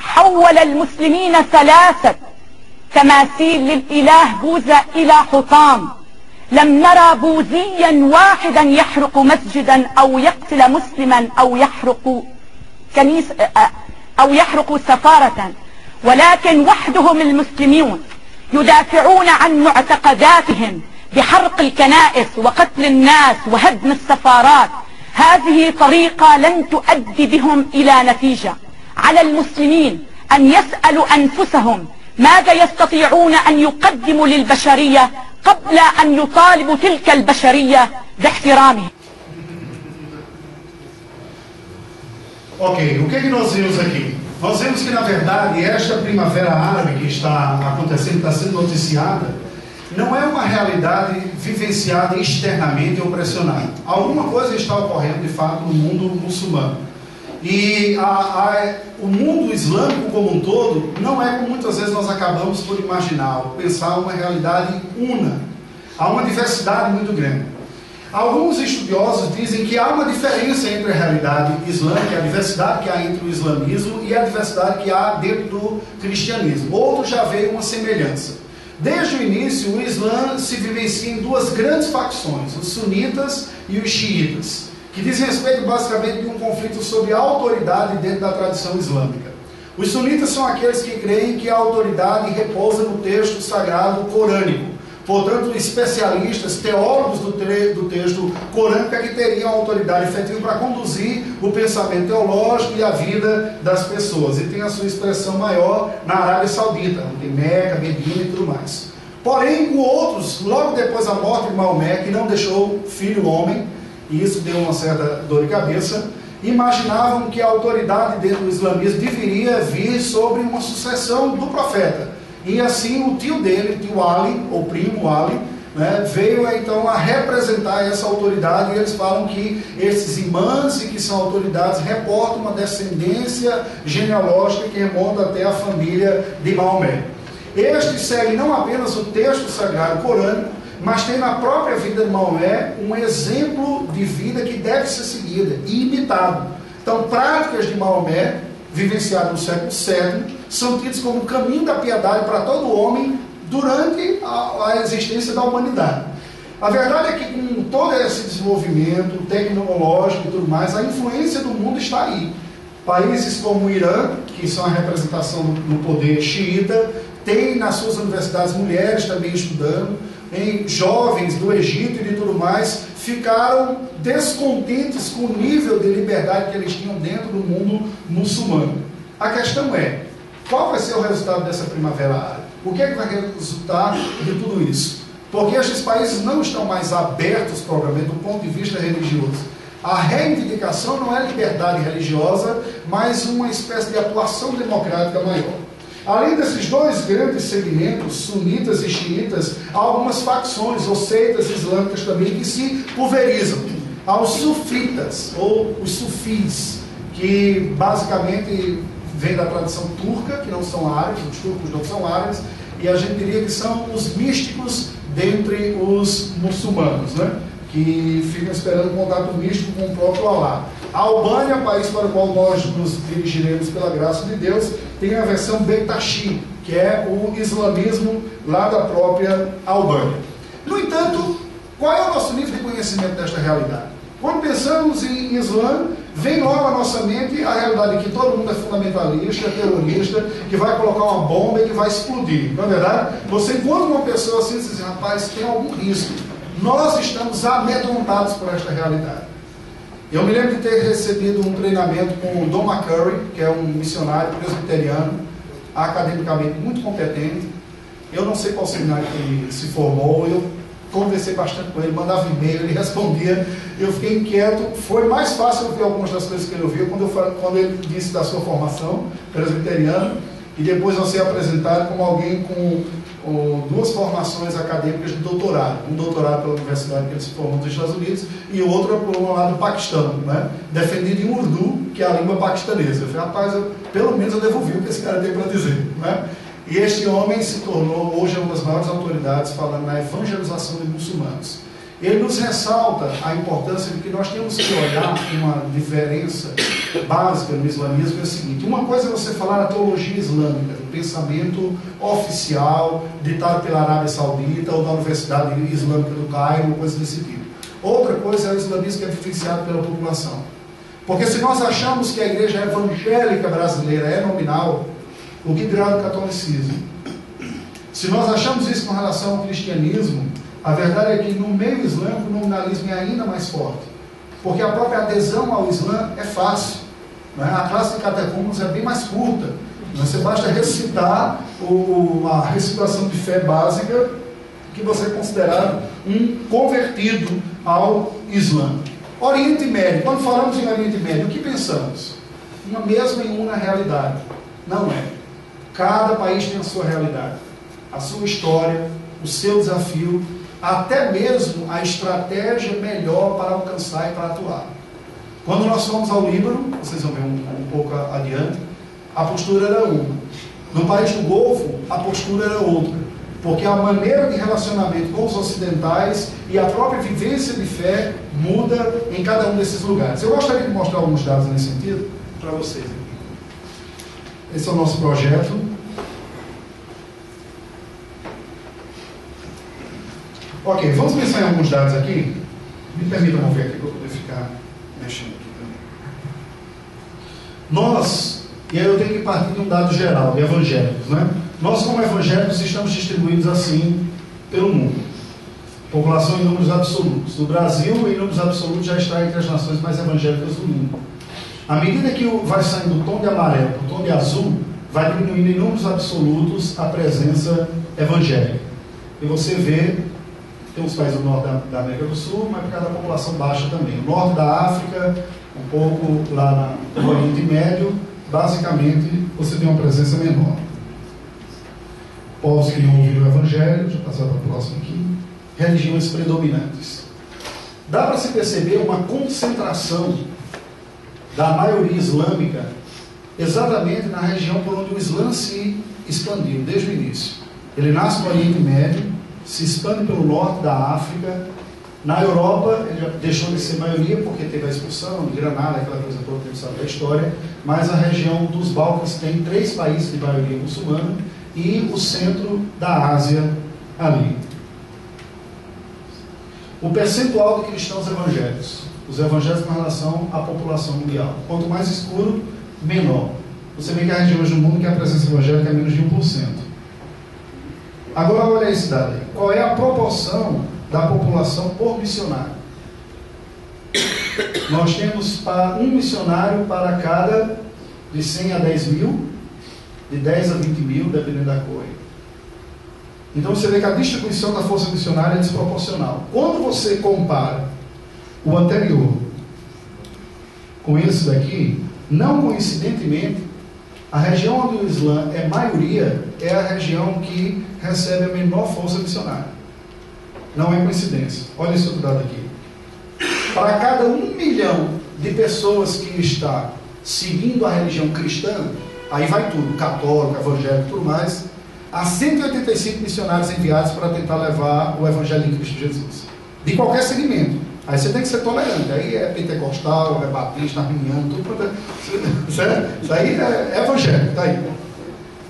حول المسلمين ثلاثة. تماثيل للإله بوذا إلى حطام. لم نرى بوذيا واحدا يحرق مسجدا أو يقتل مسلما أو يحرق كنيسة أو يحرق سفارة. ولكن وحدهم المسلمون يدافعون عن معتقداتهم بحرق الكنائس وقتل الناس وهدم السفارات. هذه طريقة لن تؤدي بهم إلى نتيجة. على المسلمين أن يسألوا أنفسهم ماذا يستطيعون أن يقدموا للبشرية قبل أن يطالبوا تلك البشرية باحترامهم Ok, o que, é que nós vimos aqui? Nós vemos que, na verdade, esta primavera árabe que está acontecendo, está sendo noticiada, não é uma realidade vivenciada externamente ou pressionada. Alguma coisa está ocorrendo, de fato, no mundo muçulmano. E a, a, o mundo islâmico como um todo não é como muitas vezes nós acabamos por imaginar, ou pensar uma realidade una. Há uma diversidade muito grande. Alguns estudiosos dizem que há uma diferença entre a realidade islâmica, a diversidade que há entre o islamismo e a diversidade que há dentro do cristianismo. Outros já veem uma semelhança. Desde o início, o Islã se vivencia em duas grandes facções, os sunitas e os xiitas, que dizem respeito basicamente de um conflito sobre a autoridade dentro da tradição islâmica. Os sunitas são aqueles que creem que a autoridade repousa no texto sagrado corânico, portanto, especialistas, teólogos do, do texto corânico é que teriam autoridade efetiva para conduzir o pensamento teológico e a vida das pessoas. E tem a sua expressão maior na Arábia Saudita, onde Meca, Medina e tudo mais. Porém, com outros, logo depois da morte de Maomé, que não deixou filho homem, e isso deu uma certa dor de cabeça, imaginavam que a autoridade dentro do islamismo deveria vir sobre uma sucessão do profeta. E assim o tio dele, tio Ali, ou primo Ali, né, veio então a representar essa autoridade e eles falam que esses imãs e que são autoridades reportam uma descendência genealógica que remonta até a família de Maomé. Estes seguem não apenas o texto sagrado corânico, mas tem na própria vida de Maomé um exemplo de vida que deve ser seguida e imitado. Então, práticas de Maomé, vivenciadas no século VII, são tidas como o caminho da piedade para todo homem durante a, a existência da humanidade. A verdade é que com todo esse desenvolvimento tecnológico e tudo mais, a influência do mundo está aí. Países como o Irã, que são a representação no poder xiita, tem nas suas universidades mulheres também estudando, em jovens do Egito e de tudo mais, ficaram descontentes com o nível de liberdade que eles tinham dentro do mundo muçulmano. A questão é, qual vai ser o resultado dessa primavera árabe? O que, é que vai resultar de tudo isso? Porque estes países não estão mais abertos, provavelmente, do ponto de vista religioso. A reivindicação não é liberdade religiosa, mas uma espécie de atuação democrática maior. Além desses dois grandes segmentos, sunitas e xiitas, há algumas facções ou seitas islâmicas também que se pulverizam. Há os sufitas, ou os sufis, que basicamente vêm da tradição turca, que não são árabes, os turcos não são árabes, e a gente diria que são os místicos dentre os muçulmanos, né? que ficam esperando contato místico com o próprio Alá. A Albânia, país para o qual nós nos dirigiremos pela graça de Deus, tem a versão Bektashi, que é o islamismo lá da própria Albânia. No entanto, qual é o nosso nível de conhecimento desta realidade? Quando pensamos em Islã, vem logo à nossa mente a realidade de que todo mundo é fundamentalista, terrorista, que vai colocar uma bomba e que vai explodir. Não é verdade? Você encontra uma pessoa assim e diz, rapaz, tem algum risco. Nós estamos amedrontados por esta realidade. Eu me lembro de ter recebido um treinamento com o Don McCurry, que é um missionário presbiteriano, academicamente muito competente. Eu não sei qual seminário que ele se formou, eu conversei bastante com ele, mandava e-mail, ele *laughs* respondia. Eu fiquei inquieto. Foi mais fácil ouvir algumas das coisas que ele ouviu quando, eu, quando ele disse da sua formação presbiteriana e depois você apresentado como alguém com duas formações acadêmicas de doutorado. Um doutorado pela universidade que ele se formou nos Estados Unidos e outro por lado do Paquistão, né? defendido em Urdu, que é a língua paquistanesa. Eu falei, rapaz, eu, pelo menos eu devolvi o que esse cara tem para dizer. Né? E este homem se tornou hoje uma das maiores autoridades falando na evangelização de muçulmanos. Ele nos ressalta a importância de que nós temos que olhar uma diferença básica no islamismo é o seguinte: uma coisa é você falar a teologia islâmica, pensamento oficial ditado pela Arábia Saudita ou da Universidade Islâmica do Cairo, coisa desse tipo. Outra coisa é o islamismo que é vivenciado pela população. Porque se nós achamos que a igreja evangélica brasileira é nominal, o que dirá do catolicismo? Se nós achamos isso com relação ao cristianismo, a verdade é que no meio islâmico o nominalismo é ainda mais forte, porque a própria adesão ao Islã é fácil. É? A classe de catecúmenos é bem mais curta. Você basta recitar o, a recitação de fé básica que você é considerado um convertido ao Islã. Oriente Médio, quando falamos em Oriente Médio, o que pensamos? Uma mesma e uma realidade. Não é. Cada país tem a sua realidade, a sua história, o seu desafio até mesmo a estratégia melhor para alcançar e para atuar. Quando nós fomos ao Líbano, vocês vão ver um, um pouco adiante, a postura era uma. No país do Golfo, a postura era outra. Porque a maneira de relacionamento com os ocidentais e a própria vivência de fé muda em cada um desses lugares. Eu gostaria de mostrar alguns dados nesse sentido para vocês. Esse é o nosso projeto. Ok, vamos pensar em alguns dados aqui. Me permita mover aqui para poder ficar mexendo aqui também. Nós, e aí eu tenho que partir de um dado geral, de evangélicos, né? Nós, como evangélicos, estamos distribuídos assim pelo mundo. População em números absolutos. O Brasil, em números absolutos, já está entre as nações mais evangélicas do mundo. À medida que vai saindo do tom de amarelo para o tom de azul, vai diminuindo em números absolutos a presença evangélica. E você vê, tem os países do norte da, América do Sul, mas por causa da população baixa também. O norte da África, um pouco lá no Oriente Médio, basicamente você tem uma presença menor. Povos que não ouviram o Evangelho, já passaram para a próxima aqui. Religiões predominantes. Dá para se perceber uma concentração da maioria islâmica exatamente na região por onde o Islã se expandiu, desde o início. Ele nasce no Oriente Médio, se expande pelo norte da África. Na Europa, ele deixou de ser maioria porque teve a expulsão de Granada, aquela coisa toda que sabe da história. Mas a região dos Balcãs tem três países de maioria muçulmana e o centro da Ásia ali. O percentual de cristãos evangélicos. Os evangélicos com relação à população mundial. Quanto mais escuro, menor. Você vê que há regiões do mundo que a presença evangélica é menos de 1%. Agora olha esse dado aí. Qual é a proporção da população por missionário? Nós temos um missionário para cada de 100 a 10 mil, de 10 a 20 mil, dependendo da cor. Então você vê que a distribuição da força missionária é desproporcional. Quando você compara o anterior com esse daqui, não coincidentemente, a região onde o Islã é maioria é a região que recebe a menor força missionária. Não é coincidência. Olha esse dado aqui. Para cada um milhão de pessoas que está seguindo a religião cristã, aí vai tudo, católico, evangélico, tudo mais, há 185 missionários enviados para tentar levar o evangelho em Cristo Jesus. De qualquer segmento. Aí você tem que ser tolerante. Aí é pentecostal, é batista, arminiano, tudo. É- *laughs* certo? Isso aí é evangélico, tá aí.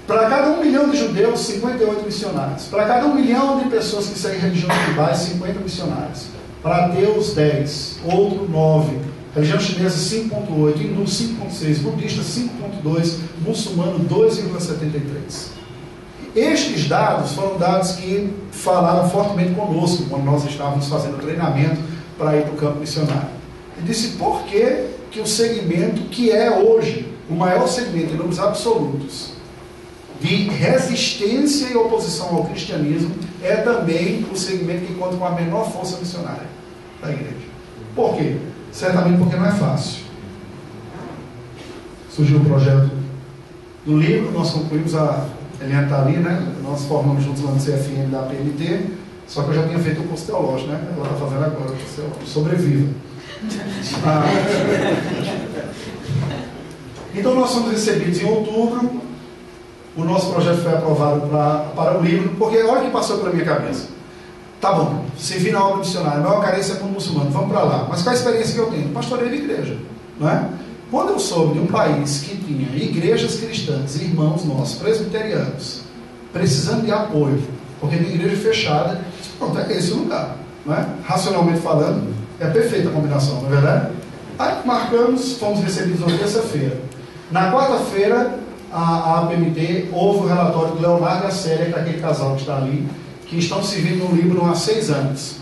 Para cada um milhão de judeus, 58 missionários. Para cada um milhão de pessoas que seguem religiões tribais, 50 missionários. Para ateus, 10. Outro, 9. Religião chinesa, 5.8. Hindu, 5.6. Budista, 5.2. Muçulmano, 2,73. Estes dados foram dados que falaram fortemente conosco quando nós estávamos fazendo treinamento para ir para o campo missionário. E disse por que, que o segmento que é hoje o maior segmento em números absolutos de resistência e oposição ao cristianismo é também o segmento que conta com a menor força missionária da igreja. Por quê? Certamente porque não é fácil. Surgiu o projeto do livro, nós concluímos a. Eliane está ali, né? Nós formamos juntos lá no CFM da PNT, só que eu já tinha feito o curso teológico, né? Ela está fazendo agora, sobreviva. Ah. Então nós fomos recebidos em outubro, o nosso projeto foi aprovado pra, para o livro, porque olha o que passou pela minha cabeça. Tá bom, servir na obra missionária, a maior carência é com o muçulmano, vamos para lá. Mas qual a experiência que eu tenho? Pastoreio de igreja, não é? Quando eu soube de um país que tinha igrejas cristãs, irmãos nossos, presbiterianos, precisando de apoio, porque tem igreja fechada, pronto, é esse lugar, não é? Racionalmente falando, é perfeita a combinação, não é verdade? Aí marcamos, fomos recebidos na terça-feira. Na quarta-feira, a, APMT houve o relatório do Leonardo e a Célia, que é casal que está ali, que estão servindo no Líbano há seis anos.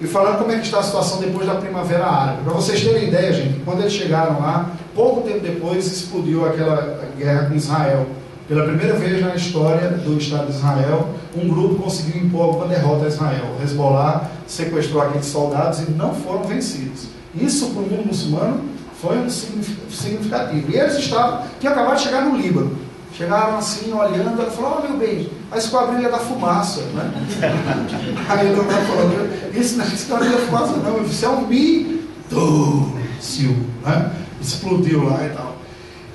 E falando como é que está a situação depois da Primavera Árabe. Para vocês terem ideia, gente, quando eles chegaram lá, pouco tempo depois explodiu aquela guerra com Israel. Pela primeira vez na história do Estado de Israel, um grupo conseguiu impor alguma derrota a Israel. Hezbollah sequestrou aqueles soldados e não foram vencidos. Isso para o mundo muçulmano foi significativo. E eles estavam, tinham acabado de chegar no Líbano. Chegaram assim, olhando, ela falou, oh, meu bem, a esquadrilha da fumaça, né? *laughs* Aí o Leonardo falou, isso não é esquadrilha da fumaça não, isso é um míssil, né? Explodiu lá e tal.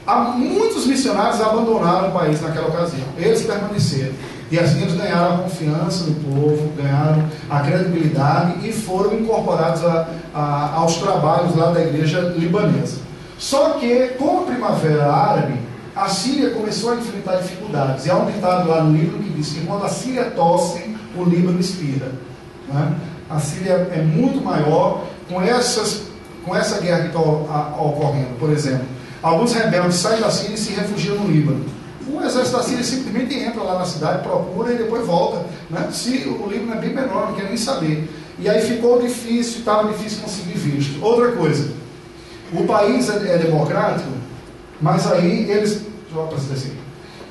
Há muitos missionários abandonaram o país naquela ocasião. Eles permaneceram. E assim eles ganharam a confiança do povo, ganharam a credibilidade e foram incorporados a, a, aos trabalhos lá da igreja libanesa. Só que, com a primavera árabe, a Síria começou a enfrentar dificuldades. E há um ditado lá no livro que diz que quando a Síria tosse, o Líbano expira. Né? A Síria é muito maior com, essas, com essa guerra que está ocorrendo. Por exemplo, alguns rebeldes saem da Síria e se refugiam no Líbano. O exército da Síria simplesmente entra lá na cidade, procura e depois volta. Né? Se o Líbano é bem menor, não quer nem saber. E aí ficou difícil, estava difícil conseguir visto. Outra coisa, o país é, é democrático, mas aí eles. Deixa eu aparecer assim.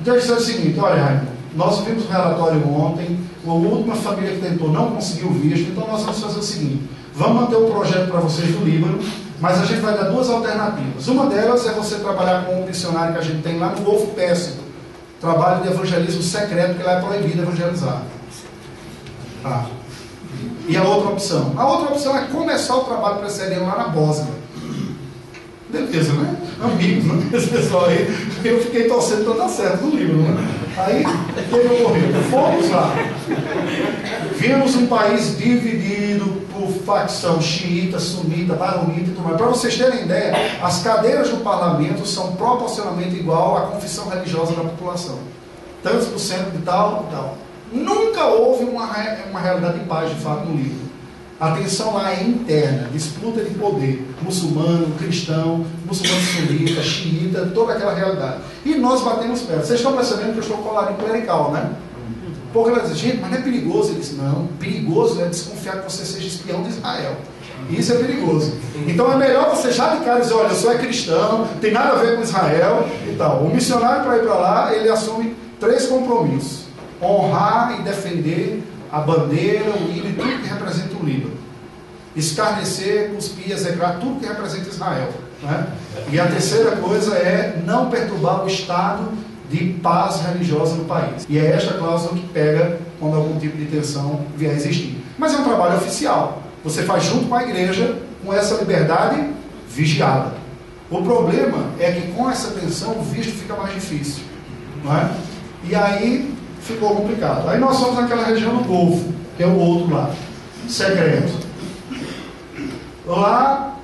Então eles disseram o seguinte, olha, Raimundo, nós vimos um relatório ontem, a última família que tentou não conseguiu visto, então nós vamos fazer o seguinte, vamos manter o projeto para vocês do Líbano, mas a gente vai dar duas alternativas. Uma delas é você trabalhar com um missionário que a gente tem lá no Golfo Pérsico, trabalho de evangelismo secreto, que lá é proibido evangelizar. Tá. E a outra opção? A outra opção é começar o trabalho precedendo lá na Bósnia. Beleza, né? Amigos, né? Esse pessoal aí. Eu fiquei torcendo para dar certo no livro, né? Aí, o que ocorreu? Fomos lá. Vimos um país dividido por facção xiita, sunita, baronita e tudo mais. Para vocês terem ideia, as cadeiras do parlamento são proporcionalmente igual à confissão religiosa da população. Tantos por cento de tal e tal. Nunca houve uma, uma realidade de paz, de fato, no livro. A tensão lá é interna, disputa de poder, muçulmano, cristão, muçulmano sunita, xiita, toda aquela realidade. E nós batemos perto. Vocês estão percebendo que eu estou colado em clerical, né? Porque ela diz, gente, mas não é perigoso. Ele disse, não, perigoso é desconfiar que você seja espião de Israel. Isso é perigoso. Então é melhor você já de cara dizer, olha, eu sou é cristão, tem nada a ver com Israel e tal. O missionário para ir para lá, ele assume três compromissos honrar e defender a bandeira, o hino e tudo que representa o Líbano. Escarnecer, cuspir, execrar tudo que representa Israel. Né? E a terceira coisa é não perturbar o estado de paz religiosa no país. E é esta cláusula que pega quando algum tipo de tensão vier a existir. Mas é um trabalho oficial. Você faz junto com a igreja, com essa liberdade vigiada. O problema é que com essa tensão o visto fica mais difícil. Não é? E aí ficou complicado. Aí nós fomos naquela região do Golfo, que é o outro lado, secreto. Lá,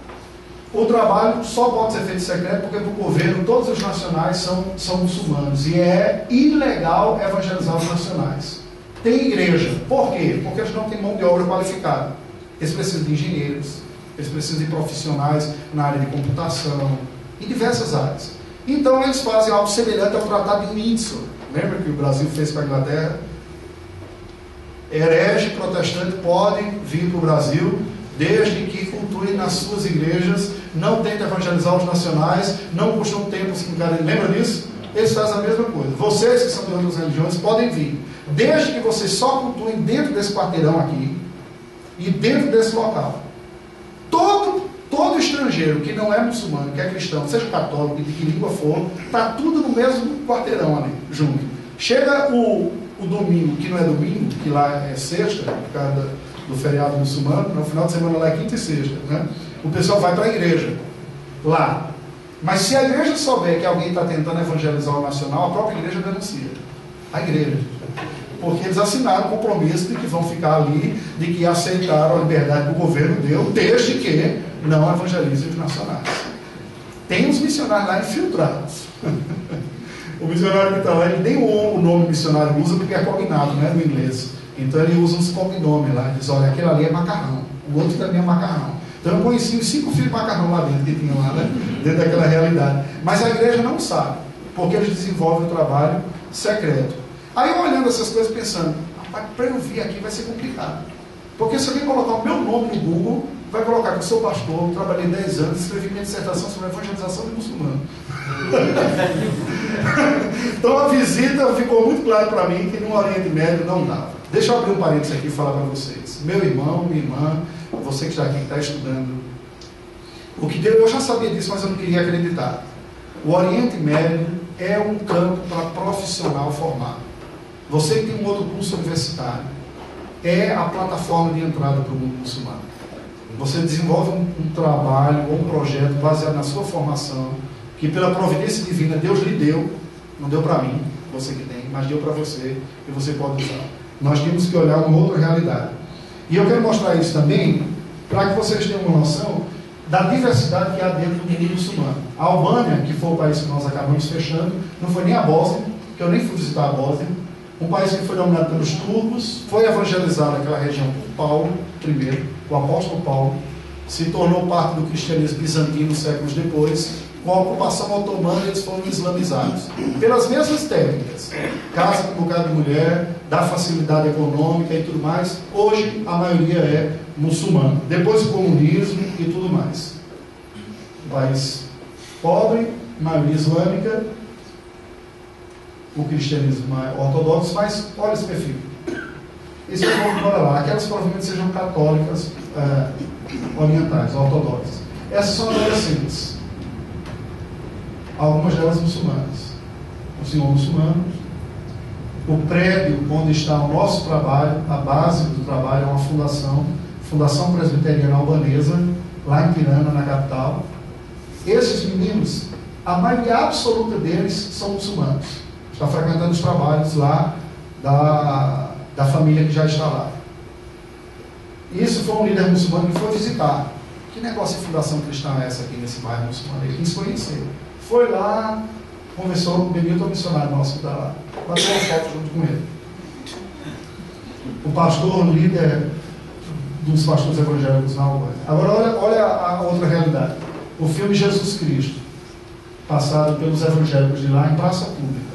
o trabalho só pode ser feito secreto porque para o governo todos os nacionais são, são muçulmanos e é ilegal evangelizar os nacionais. Tem igreja. Por quê? Porque eles não têm mão de obra qualificada. Eles precisam de engenheiros, eles precisam de profissionais na área de computação, em diversas áreas. Então eles fazem algo semelhante ao Tratado de Windsor, Lembra que o Brasil fez com a Inglaterra? Herege protestante podem vir para o Brasil desde que cultuem nas suas igrejas, não tentem evangelizar os nacionais, não custam tempo se Lembra disso? Eles fazem a mesma coisa. Vocês que são de outras religiões podem vir, desde que vocês só cultuem dentro desse quarteirão aqui e dentro desse local. Todo Todo estrangeiro que não é muçulmano, que é cristão, seja católico, de que língua for, está tudo no mesmo quarteirão ali, junto. Chega o, o domingo, que não é domingo, que lá é sexta, por causa do feriado muçulmano, no final de semana lá é quinta e sexta, né? o pessoal vai para a igreja, lá. Mas se a igreja souber que alguém está tentando evangelizar o nacional, a própria igreja denuncia. A igreja. Porque eles assinaram o compromisso de que vão ficar ali, de que aceitaram a liberdade que o governo deu, desde que não evangelize os nacionais. Tem uns missionários lá infiltrados. *laughs* o missionário que está lá, ele nem o, nome missionário usa porque é cognado, né, no inglês. Então ele usa uns cognomes lá, diz, olha, aquele ali é macarrão, o outro também é macarrão. Então eu conheci os cinco filhos de macarrão lá dentro que tinham lá, né, dentro daquela realidade. Mas a igreja não sabe, porque eles desenvolvem o trabalho secreto. Aí eu olhando essas coisas pensando, para eu vir aqui vai ser complicado. Porque se alguém colocar o meu nome no Google, vai colocar que eu sou pastor, trabalhei 10 anos, escrevi minha dissertação sobre a evangelização de muçulmano. *laughs* então a visita ficou muito claro para mim que no Oriente Médio não dava. Deixa eu abrir um parênteses aqui e falar para vocês. Meu irmão, minha irmã, você que está aqui, está estudando. O que eu já sabia disso, mas eu não queria acreditar. O Oriente Médio é um campo para profissional formado. Você que tem um outro curso universitário, é a plataforma de entrada para o mundo muçulmano. Você desenvolve um, um trabalho ou um projeto baseado na sua formação, que pela providência divina Deus lhe deu, não deu para mim, você que tem, mas deu para você e você pode usar. Nós temos que olhar uma outra realidade. E eu quero mostrar isso também para que vocês tenham uma noção da diversidade que há dentro do mundo muçulmano. A Albânia, que foi o país que nós acabamos fechando, não foi nem a Bósnia, que eu nem fui visitar a Bósnia, um país que foi dominado pelos turcos, foi evangelizado naquela região por Paulo I, o apóstolo Paulo, se tornou parte do cristianismo bizantino séculos depois, com a ocupação otomana, eles foram islamizados. Pelas mesmas técnicas, casa com bocado de mulher, dá facilidade econômica e tudo mais, hoje a maioria é muçulmana. Depois o comunismo e tudo mais. Um país pobre, maioria islâmica, o cristianismo é ortodoxo, mas olha esse perfil. Esse povo mora lá, aquelas provavelmente sejam católicas é, orientais, ortodoxas. Essas são adolescentes algumas delas muçulmanas. O senhor muçulmano, o prédio onde está o nosso trabalho, a base do trabalho é uma fundação, Fundação Presbiteriana Albanesa, lá em Tirana, na capital. Esses meninos, a maioria absoluta deles são muçulmanos. Está frequentando os trabalhos lá da, da família que já está lá. Isso foi um líder muçulmano que foi visitar. Que negócio de fundação cristã é essa aqui nesse bairro muçulmano? Ele quis conhecer. Foi lá, conversou com o Benito, o missionário nosso que está lá. Bateu uma foto junto com ele. O pastor, o líder dos pastores evangélicos na Albânia. Agora, olha, olha a outra realidade. O filme Jesus Cristo, passado pelos evangélicos de lá em praça pública.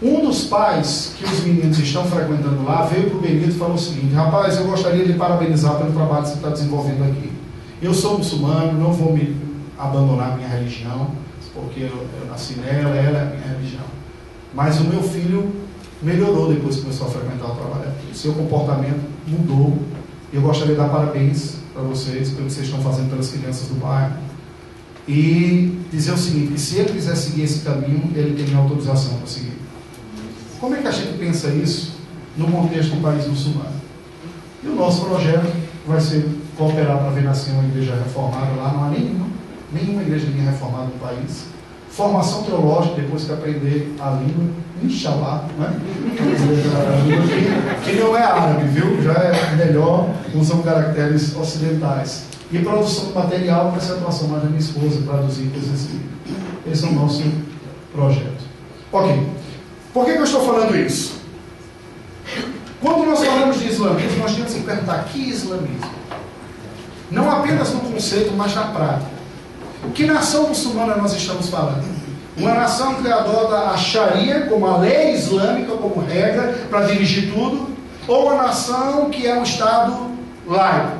Um dos pais que os meninos estão frequentando lá veio para o Benito e falou o seguinte: Rapaz, eu gostaria de parabenizar pelo trabalho que você está desenvolvendo aqui. Eu sou muçulmano, não vou me abandonar minha religião, porque eu, eu nasci nela, ela é a minha religião. Mas o meu filho melhorou depois que começou a frequentar o trabalho aqui. O seu comportamento mudou. Eu gostaria de dar parabéns para vocês pelo que vocês estão fazendo pelas crianças do bairro. E dizer o seguinte, que se ele quiser seguir esse caminho, ele tem autorização para seguir. Como é que a gente pensa isso no contexto do país muçulmano? E o nosso projeto vai ser cooperar para ver nascer uma igreja reformada lá, não há nenhuma nenhuma igreja linha reformada no país. Formação teológica, depois que aprender a língua, inshallah, né? que, que não é árabe, viu? Já é melhor, usam caracteres ocidentais. E produção de material para essa atuação mais da minha esposa, traduzir coisas assim. Esse é o nosso projeto. Ok. Por que, que eu estou falando isso? Quando nós falamos de islamismo, nós temos que perguntar que islamismo? Não apenas no conceito, mas na prática. Que nação muçulmana nós estamos falando? Uma nação que adota a Sharia como a lei islâmica, como regra para dirigir tudo, ou uma nação que é um Estado laico?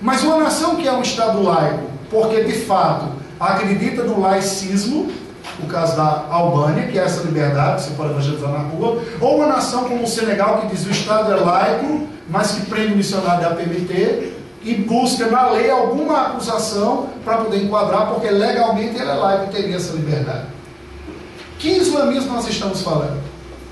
Mas uma nação que é um Estado laico, porque de fato acredita no laicismo, o caso da Albânia, que é essa liberdade, você pode evangelizar na rua, ou uma nação como o Senegal, que diz o Estado é laico, mas que prende o missionário da PMT, e busca na lei alguma acusação para poder enquadrar, porque legalmente ele é laico e teria essa liberdade. Que islamismo nós estamos falando?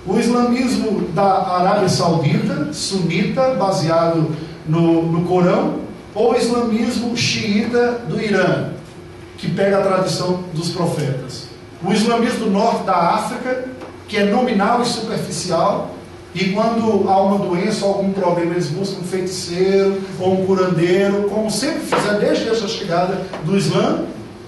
O islamismo da Arábia Saudita, sunita, baseado no, no Corão, ou o islamismo xiita do Irã, que pega a tradição dos profetas. O islamismo do norte da África, que é nominal e superficial, e quando há uma doença ou algum problema, eles buscam um feiticeiro ou um curandeiro, como sempre fizeram desde essa chegada do Islã,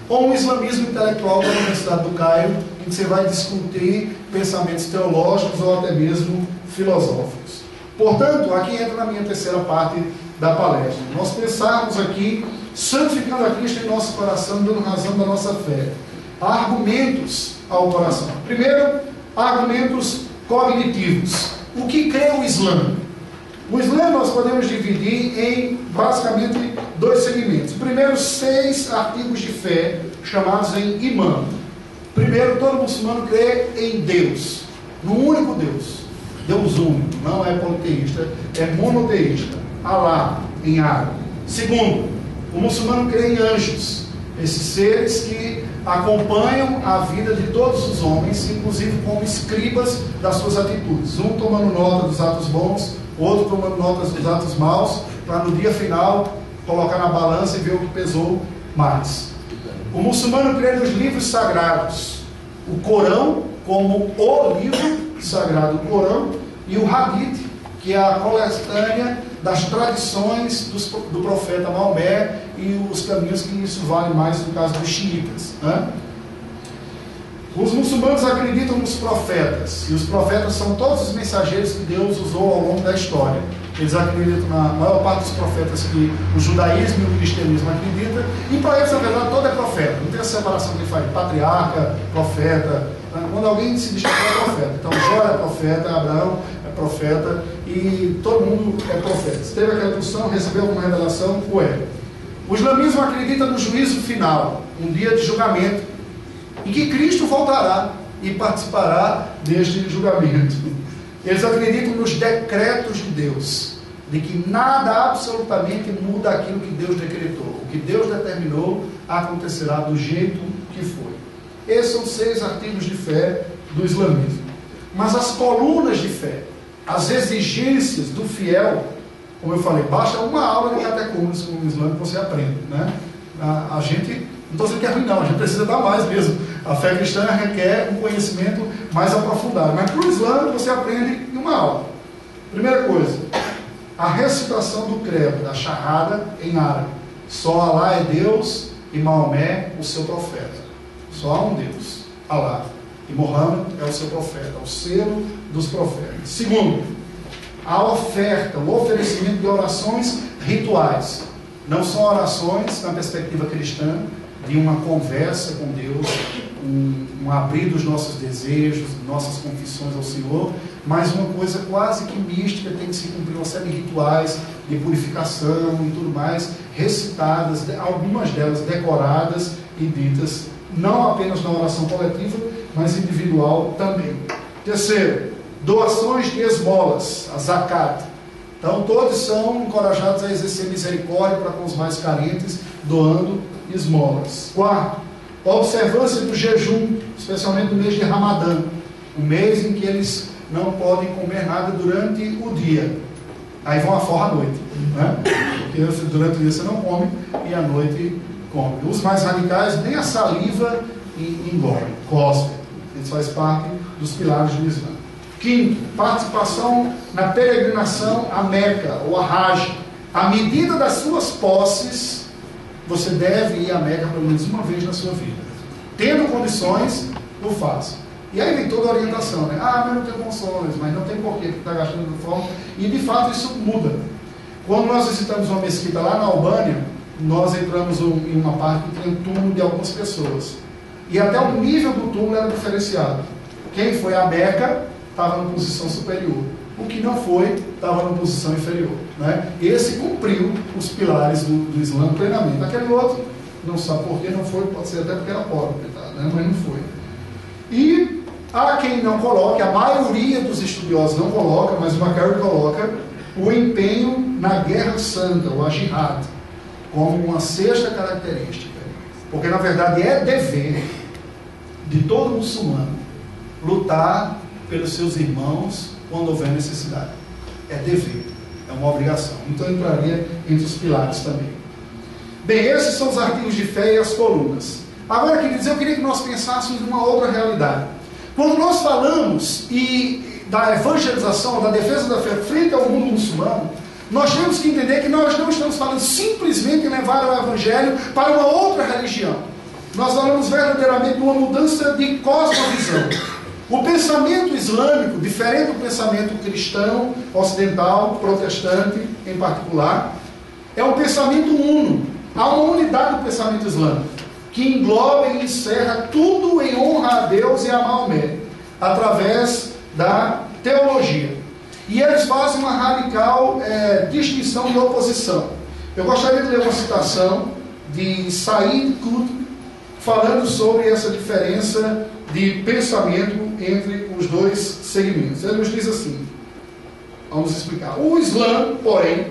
ou um islamismo intelectual da Universidade do Cairo, em que você vai discutir pensamentos teológicos ou até mesmo filosóficos. Portanto, aqui entra na minha terceira parte da palestra. Nós pensarmos aqui, santificando a Cristo em nosso coração, dando razão da nossa fé. Argumentos ao coração. Primeiro, argumentos cognitivos. O que crê o Islã? O Islã nós podemos dividir em basicamente dois segmentos. Primeiro, seis artigos de fé, chamados em imã. Primeiro, todo muçulmano crê em Deus, no único Deus. Deus único, não é politeísta, é monoteísta. Alá, em árabe. Segundo, o muçulmano crê em anjos, esses seres que acompanham a vida de todos os homens, inclusive como escribas das suas atitudes. Um tomando nota dos atos bons, outro tomando notas dos atos maus, para no dia final colocar na balança e ver o que pesou mais. O muçulmano crê nos livros sagrados, o Corão como o livro sagrado, o Corão, e o Hadith, que é a coletânea das tradições do profeta Maomé e os caminhos que isso vale mais no caso dos xiitas. Né? Os muçulmanos acreditam nos profetas, e os profetas são todos os mensageiros que Deus usou ao longo da história. Eles acreditam na maior parte dos profetas que o judaísmo e o cristianismo acreditam, e para eles, na verdade, todo é profeta. Não tem a separação que faz, patriarca, profeta. Quando alguém se diz é profeta, então Jó é profeta, Abraão é profeta, e todo mundo é profeta. Se teve aquela função, recebeu alguma revelação, o é. O islamismo acredita no juízo final, um dia de julgamento, em que Cristo voltará e participará deste julgamento. Eles acreditam nos decretos de Deus, de que nada absolutamente muda aquilo que Deus decretou. O que Deus determinou acontecerá do jeito que foi. Esses são seis artigos de fé do islamismo. Mas as colunas de fé, as exigências do fiel, como eu falei, basta uma aula de catecúmenos com o Islã que você aprende. Né? A, a gente, não estou dizendo que é ruim, não, a gente precisa dar mais mesmo. A fé cristã requer um conhecimento mais aprofundado. Mas para o Islã você aprende em uma aula. Primeira coisa, a recitação do credo, da charrada em árabe. Só Alá é Deus e Maomé o seu profeta. Só há um Deus, Alá. E Mohammed é o seu profeta, o selo dos profetas. Segundo, a oferta, o oferecimento de orações rituais. Não são orações na perspectiva cristã de uma conversa com Deus, um, um abrir dos nossos desejos, nossas confissões ao Senhor, mas uma coisa quase que mística, tem que se cumprir uma série de rituais de purificação e tudo mais, recitadas, algumas delas decoradas e ditas, não apenas na oração coletiva, mas individual também. Terceiro, doações de esmolas, a zakat. Então, todos são encorajados a exercer misericórdia para com os mais carentes, doando esmolas. Quarto, observância do jejum, especialmente no mês de Ramadã, o mês em que eles não podem comer nada durante o dia. Aí vão a forra à noite, né? porque durante o dia você não come e à noite come. Os mais radicais, nem a saliva engolem, cospem. Isso faz parte dos pilares do Islã. Quinto, participação na peregrinação a Meca ou a Hajj. À medida das suas posses, você deve ir a Meca pelo menos uma vez na sua vida. Tendo condições, o faça. E aí vem toda a orientação, né? Ah, mas não tem consoles, mas não tem porquê que está gastando de forma. E de fato isso muda. Quando nós visitamos uma mesquita lá na Albânia, nós entramos em uma parte que tinha um túmulo de algumas pessoas. E até o nível do túmulo era diferenciado. Quem foi a Meca estava na posição superior. O que não foi, estava na posição inferior. Né? Esse cumpriu os pilares do, do Islã plenamente. Aquele outro, não sabe por que não foi, pode ser até porque era pobre, né? mas não foi. E há quem não coloque, a maioria dos estudiosos não coloca, mas o Macari coloca, o empenho na guerra santa, o jihad, como uma sexta característica. Porque na verdade é dever de todo muçulmano lutar pelos seus irmãos quando houver necessidade. É dever, é uma obrigação. Então entraria entre os pilares também. Bem, esses são os artigos de fé e as colunas. Agora, queridos, eu queria que nós pensássemos numa outra realidade. Quando nós falamos e da evangelização, da defesa da fé frente ao mundo muçulmano, nós temos que entender que nós não estamos falando simplesmente em levar o evangelho para uma outra religião. Nós falamos verdadeiramente de uma mudança de cosmovisão. O pensamento islâmico, diferente do pensamento cristão, ocidental, protestante em particular, é um pensamento uno. Há uma unidade do pensamento islâmico, que engloba e encerra tudo em honra a Deus e a Maomé, através da teologia. E eles fazem uma radical é, distinção e oposição. Eu gostaria de ler uma citação de Said Qutb, falando sobre essa diferença de pensamento entre os dois segmentos. Ele nos diz assim: vamos explicar. O Islã, porém,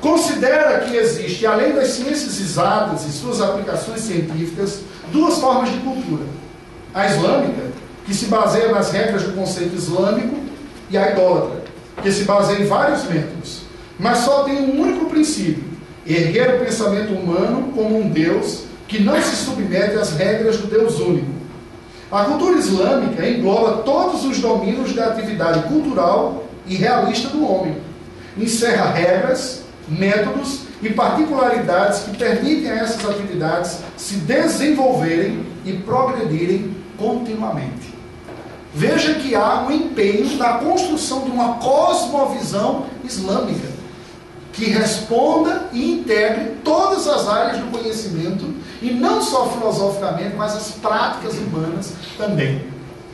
considera que existe, além das ciências exatas e suas aplicações científicas, duas formas de cultura: a islâmica, que se baseia nas regras do conceito islâmico, e a idólatra, que se baseia em vários métodos, mas só tem um único princípio: erguer o pensamento humano como um Deus que não se submete às regras do Deus único a cultura islâmica engloba todos os domínios da atividade cultural e realista do homem. Encerra regras, métodos e particularidades que permitem a essas atividades se desenvolverem e progredirem continuamente. Veja que há um empenho na construção de uma cosmovisão islâmica que responda e integre todas as áreas do conhecimento e não só filosoficamente, mas as práticas humanas também.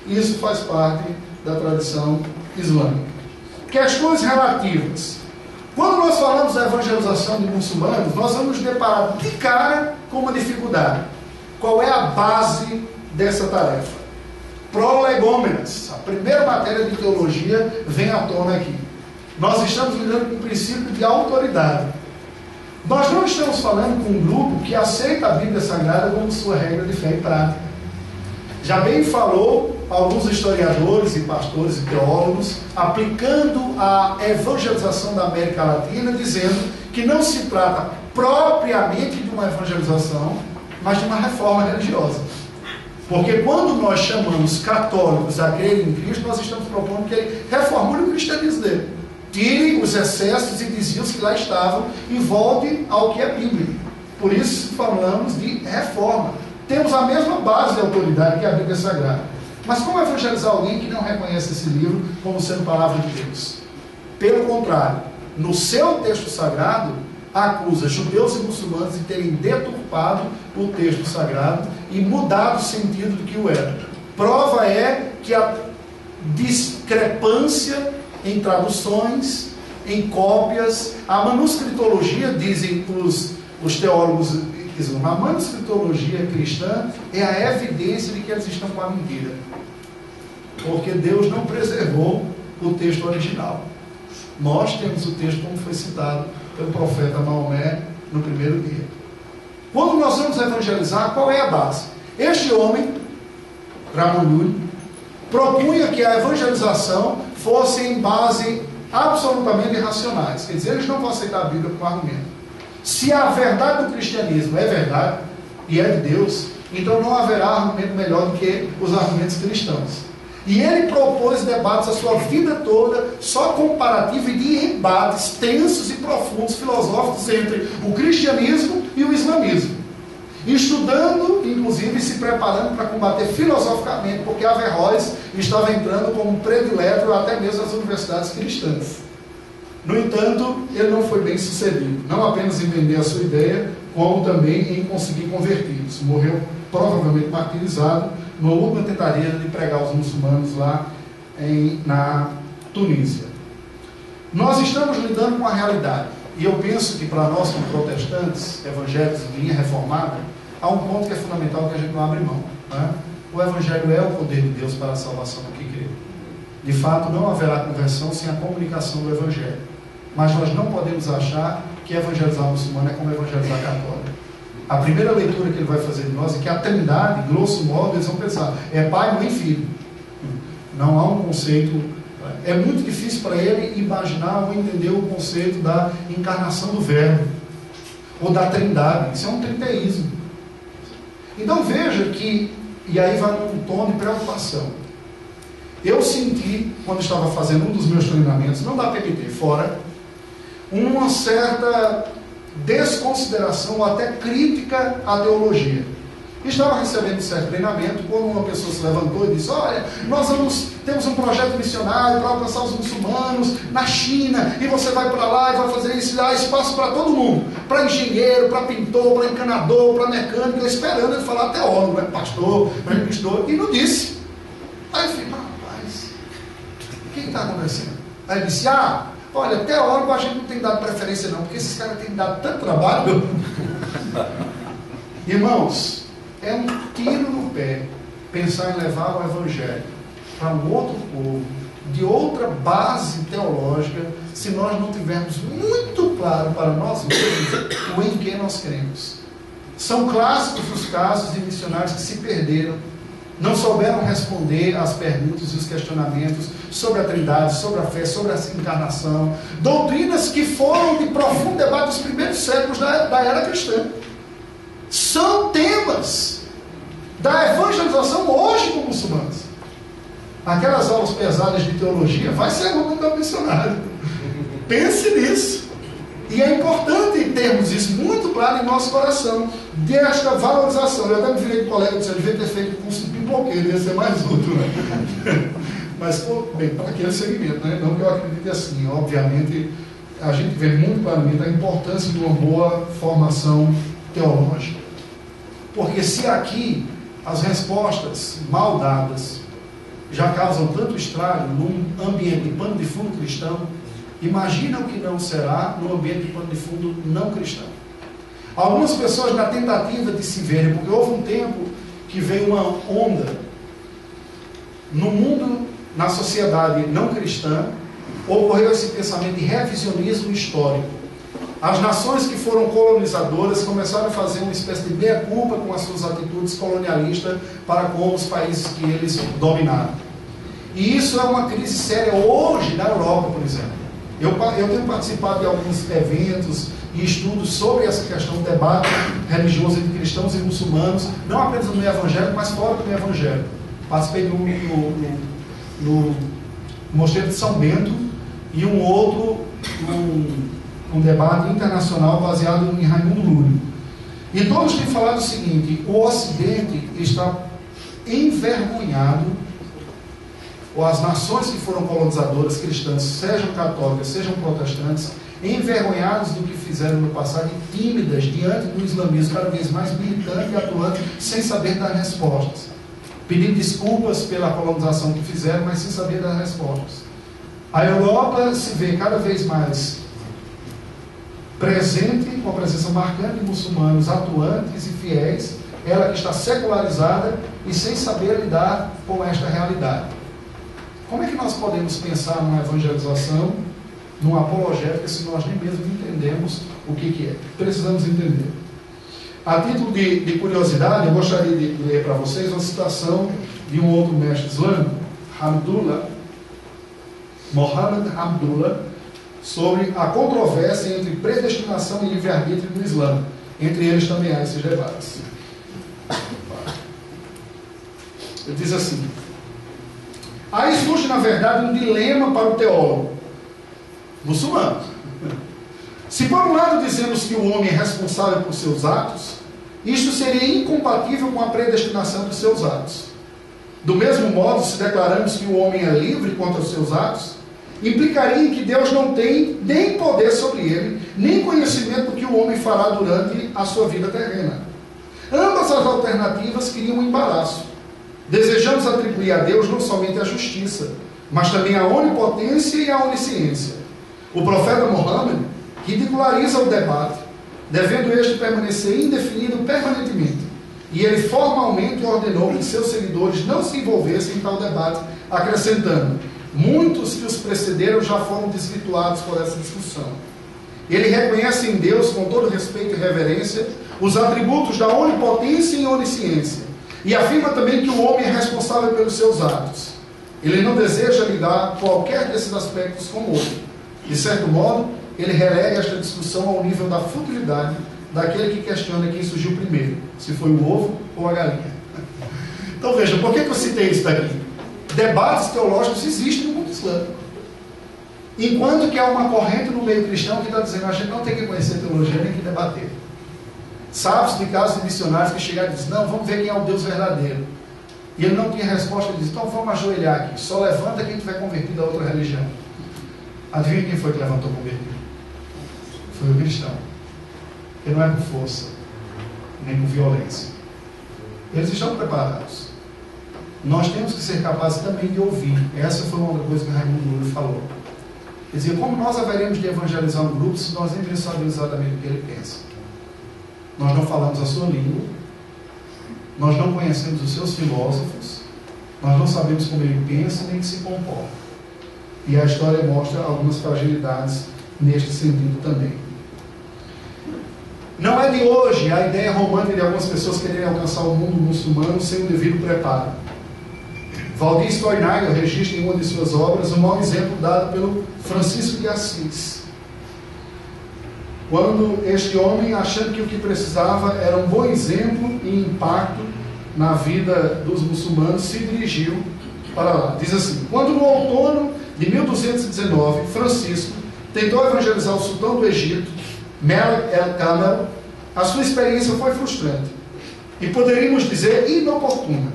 Isso faz parte da tradição islâmica. Questões relativas. Quando nós falamos da evangelização de muçulmanos, nós vamos nos deparar de cara com uma dificuldade. Qual é a base dessa tarefa? Prolegômenas. A primeira matéria de teologia vem à tona aqui. Nós estamos lidando com o princípio de autoridade. Nós não estamos falando com um grupo que aceita a Bíblia Sagrada como sua regra de fé e prática. Já bem falou alguns historiadores e pastores e teólogos aplicando a evangelização da América Latina, dizendo que não se trata propriamente de uma evangelização, mas de uma reforma religiosa. Porque quando nós chamamos católicos a crer em Cristo, nós estamos propondo que ele reformule o cristianismo dele. Tire os excessos e desvios que lá estavam e volte ao que é bíblico. Por isso falamos de reforma. Temos a mesma base de autoridade que a Bíblia Sagrada. Mas como evangelizar alguém que não reconhece esse livro como sendo palavra de Deus? Pelo contrário, no seu texto sagrado, acusa judeus e muçulmanos de terem deturpado o texto sagrado e mudado o sentido do que o era. Prova é que a discrepância em traduções, em cópias, a manuscritologia, dizem os, os teólogos a manuscritologia cristã é a evidência de que eles estão com a mentira. Porque Deus não preservou o texto original. Nós temos o texto como foi citado pelo profeta Maomé no primeiro dia. Quando nós vamos evangelizar, qual é a base? Este homem, Ramon propunha que a evangelização fosse em base absolutamente irracionais. Quer dizer, eles não vão aceitar a Bíblia como argumento. Se a verdade do cristianismo é verdade e é de Deus, então não haverá argumento melhor do que os argumentos cristãos. E ele propôs debates a sua vida toda, só comparativo e de embates tensos e profundos filosóficos entre o cristianismo e o islamismo. Estudando, inclusive, se preparando para combater filosoficamente, porque Averroes estava entrando como predileto até mesmo nas universidades cristãs. No entanto, ele não foi bem sucedido, não apenas em vender a sua ideia, como também em conseguir converti-los. Morreu provavelmente martirizado numa última tentativa de pregar os muçulmanos lá em, na Tunísia. Nós estamos lidando com a realidade. E eu penso que para nós, como protestantes, evangélicos de linha reformada, há um ponto que é fundamental que a gente não abre mão. Né? O Evangelho é o poder de Deus para a salvação do que crê. De fato, não haverá conversão sem a comunicação do Evangelho. Mas nós não podemos achar que evangelizar muçulmano é como evangelizar católico. A primeira leitura que ele vai fazer de nós é que a Trindade, grosso modo, eles vão pensar, é pai, mãe e filho. Não há um conceito. É muito difícil para ele imaginar ou entender o conceito da encarnação do Verbo, ou da Trindade. Isso é um trinteísmo. Então veja que, e aí vai num tom de preocupação. Eu senti, quando estava fazendo um dos meus treinamentos, não da PPT, fora, uma certa desconsideração ou até crítica à teologia. Estava recebendo certo treinamento quando uma pessoa se levantou e disse: Olha, nós vamos, temos um projeto missionário para alcançar os muçulmanos na China, e você vai para lá e vai fazer isso, dá espaço para todo mundo: para engenheiro, para pintor, para encanador, para mecânico. Eu esperando ele falar teólogo, né? pastor, pastor, e não disse. Aí eu falei: Rapaz, o que está acontecendo? Aí ele disse: Ah, Olha, teólogo a gente não tem dado preferência não, porque esses caras têm dado tanto trabalho. *laughs* Irmãos, é um tiro no pé pensar em levar o Evangelho para um outro povo, de outra base teológica, se nós não tivermos muito claro para nós mesmos o em que nós cremos. São clássicos os casos de missionários que se perderam não souberam responder às perguntas e os questionamentos sobre a Trindade, sobre a fé, sobre a encarnação. Doutrinas que foram de profundo debate nos primeiros séculos da, da era cristã. São temas da evangelização hoje com muçulmanos. Aquelas aulas pesadas de teologia, vai ser aluno do missionário. *laughs* Pense nisso. E é importante termos isso muito claro em nosso coração. desta valorização. Eu até me virei com o colega disse, eu devia ter feito curso de pipoqueiro, ia ser mais útil. Né? *laughs* Mas, pô, bem, para aquele segmento, né? não que eu acredite assim, obviamente, a gente vê muito claramente a importância de uma boa formação teológica. Porque se aqui as respostas mal dadas já causam tanto estrago num ambiente de pano de fundo cristão, imagina o que não será no ambiente de pano de fundo não cristão. Algumas pessoas, na tentativa de se verem, porque houve um tempo que veio uma onda no mundo, na sociedade não cristã, ocorreu esse pensamento de revisionismo histórico. As nações que foram colonizadoras começaram a fazer uma espécie de meia-culpa com as suas atitudes colonialistas para com os países que eles dominaram. E isso é uma crise séria hoje na Europa, por exemplo. Eu, eu tenho participado de alguns eventos e estudos sobre essa questão do debate religioso entre cristãos e muçulmanos, não apenas no meio evangélico, mas fora do meio evangélico. Participei no, no, no, no Mosteiro de São Bento e um outro, um, um debate internacional baseado em Raimundo Lúrio. E todos têm falado o seguinte: o Ocidente está envergonhado, ou as nações que foram colonizadoras cristãs, sejam católicas, sejam protestantes, envergonhados do que fizeram no passado e tímidas diante do islamismo cada vez mais militante e atuante, sem saber dar respostas. Pedindo desculpas pela colonização que fizeram, mas sem saber dar respostas. A Europa se vê cada vez mais presente, com a presença marcante de muçulmanos atuantes e fiéis, ela que está secularizada e sem saber lidar com esta realidade. Como é que nós podemos pensar numa evangelização numa apologética se nós nem mesmo entendemos o que, que é. Precisamos entender. A título de, de curiosidade, eu gostaria de ler para vocês uma citação de um outro mestre islâmico, Hamdullah, Mohammed Hamdullah, sobre a controvérsia entre predestinação e livre-arbítrio no Islã. Entre eles também há esses debates. Ele diz assim: Aí surge, na verdade, um dilema para o teólogo muçulmanos. Se por um lado dizemos que o homem é responsável por seus atos, isto seria incompatível com a predestinação dos seus atos. Do mesmo modo, se declaramos que o homem é livre contra os seus atos, implicaria em que Deus não tem nem poder sobre ele, nem conhecimento do que o homem fará durante a sua vida terrena. Ambas as alternativas criam um embaraço. Desejamos atribuir a Deus não somente a justiça, mas também a onipotência e a onisciência. O profeta Mohammed ridiculariza o debate, devendo este permanecer indefinido permanentemente. E ele formalmente ordenou que seus seguidores não se envolvessem em tal debate, acrescentando: muitos que os precederam já foram desvirtuados por essa discussão. Ele reconhece em Deus, com todo respeito e reverência, os atributos da onipotência e onisciência, e afirma também que o homem é responsável pelos seus atos. Ele não deseja ligar qualquer desses aspectos com o outro. De certo modo, ele relega esta discussão ao nível da futilidade daquele que questiona quem surgiu primeiro, se foi o ovo ou a galinha. *laughs* Então veja, por que, que eu citei isso daqui? Debates teológicos existem no mundo islâmico. Enquanto que há uma corrente no meio cristão que está dizendo a gente não tem que conhecer teologia nem que debater. Sabe-se de casos de missionários que chegaram e dizem, não, vamos ver quem é o Deus verdadeiro. E ele não tinha resposta, ele diz, então vamos ajoelhar aqui, só levanta quem tiver convertido a outra religião. Adivinha quem foi que levantou com vermelho? Foi o cristão. Ele não é por força, nem por violência. Eles estão preparados. Nós temos que ser capazes também de ouvir. Essa foi uma coisa que Raimundo Lula falou. Quer dizer, como nós haveremos de evangelizar um grupo se nós sabemos exatamente o que ele pensa? Nós não falamos a sua língua, nós não conhecemos os seus filósofos, nós não sabemos como ele pensa nem que se comporta. E a história mostra algumas fragilidades neste sentido também. Não é de hoje a ideia romântica de algumas pessoas quererem alcançar o mundo muçulmano sem o devido preparo. Valdir Stoinagel registra em uma de suas obras um mau exemplo dado pelo Francisco de Assis. Quando este homem, achando que o que precisava era um bom exemplo e impacto na vida dos muçulmanos, se dirigiu para lá. Diz assim: quando no outono de 1219, Francisco tentou evangelizar o sultão do Egito, Melik el-Kamel, A sua experiência foi frustrante e poderíamos dizer inoportuna.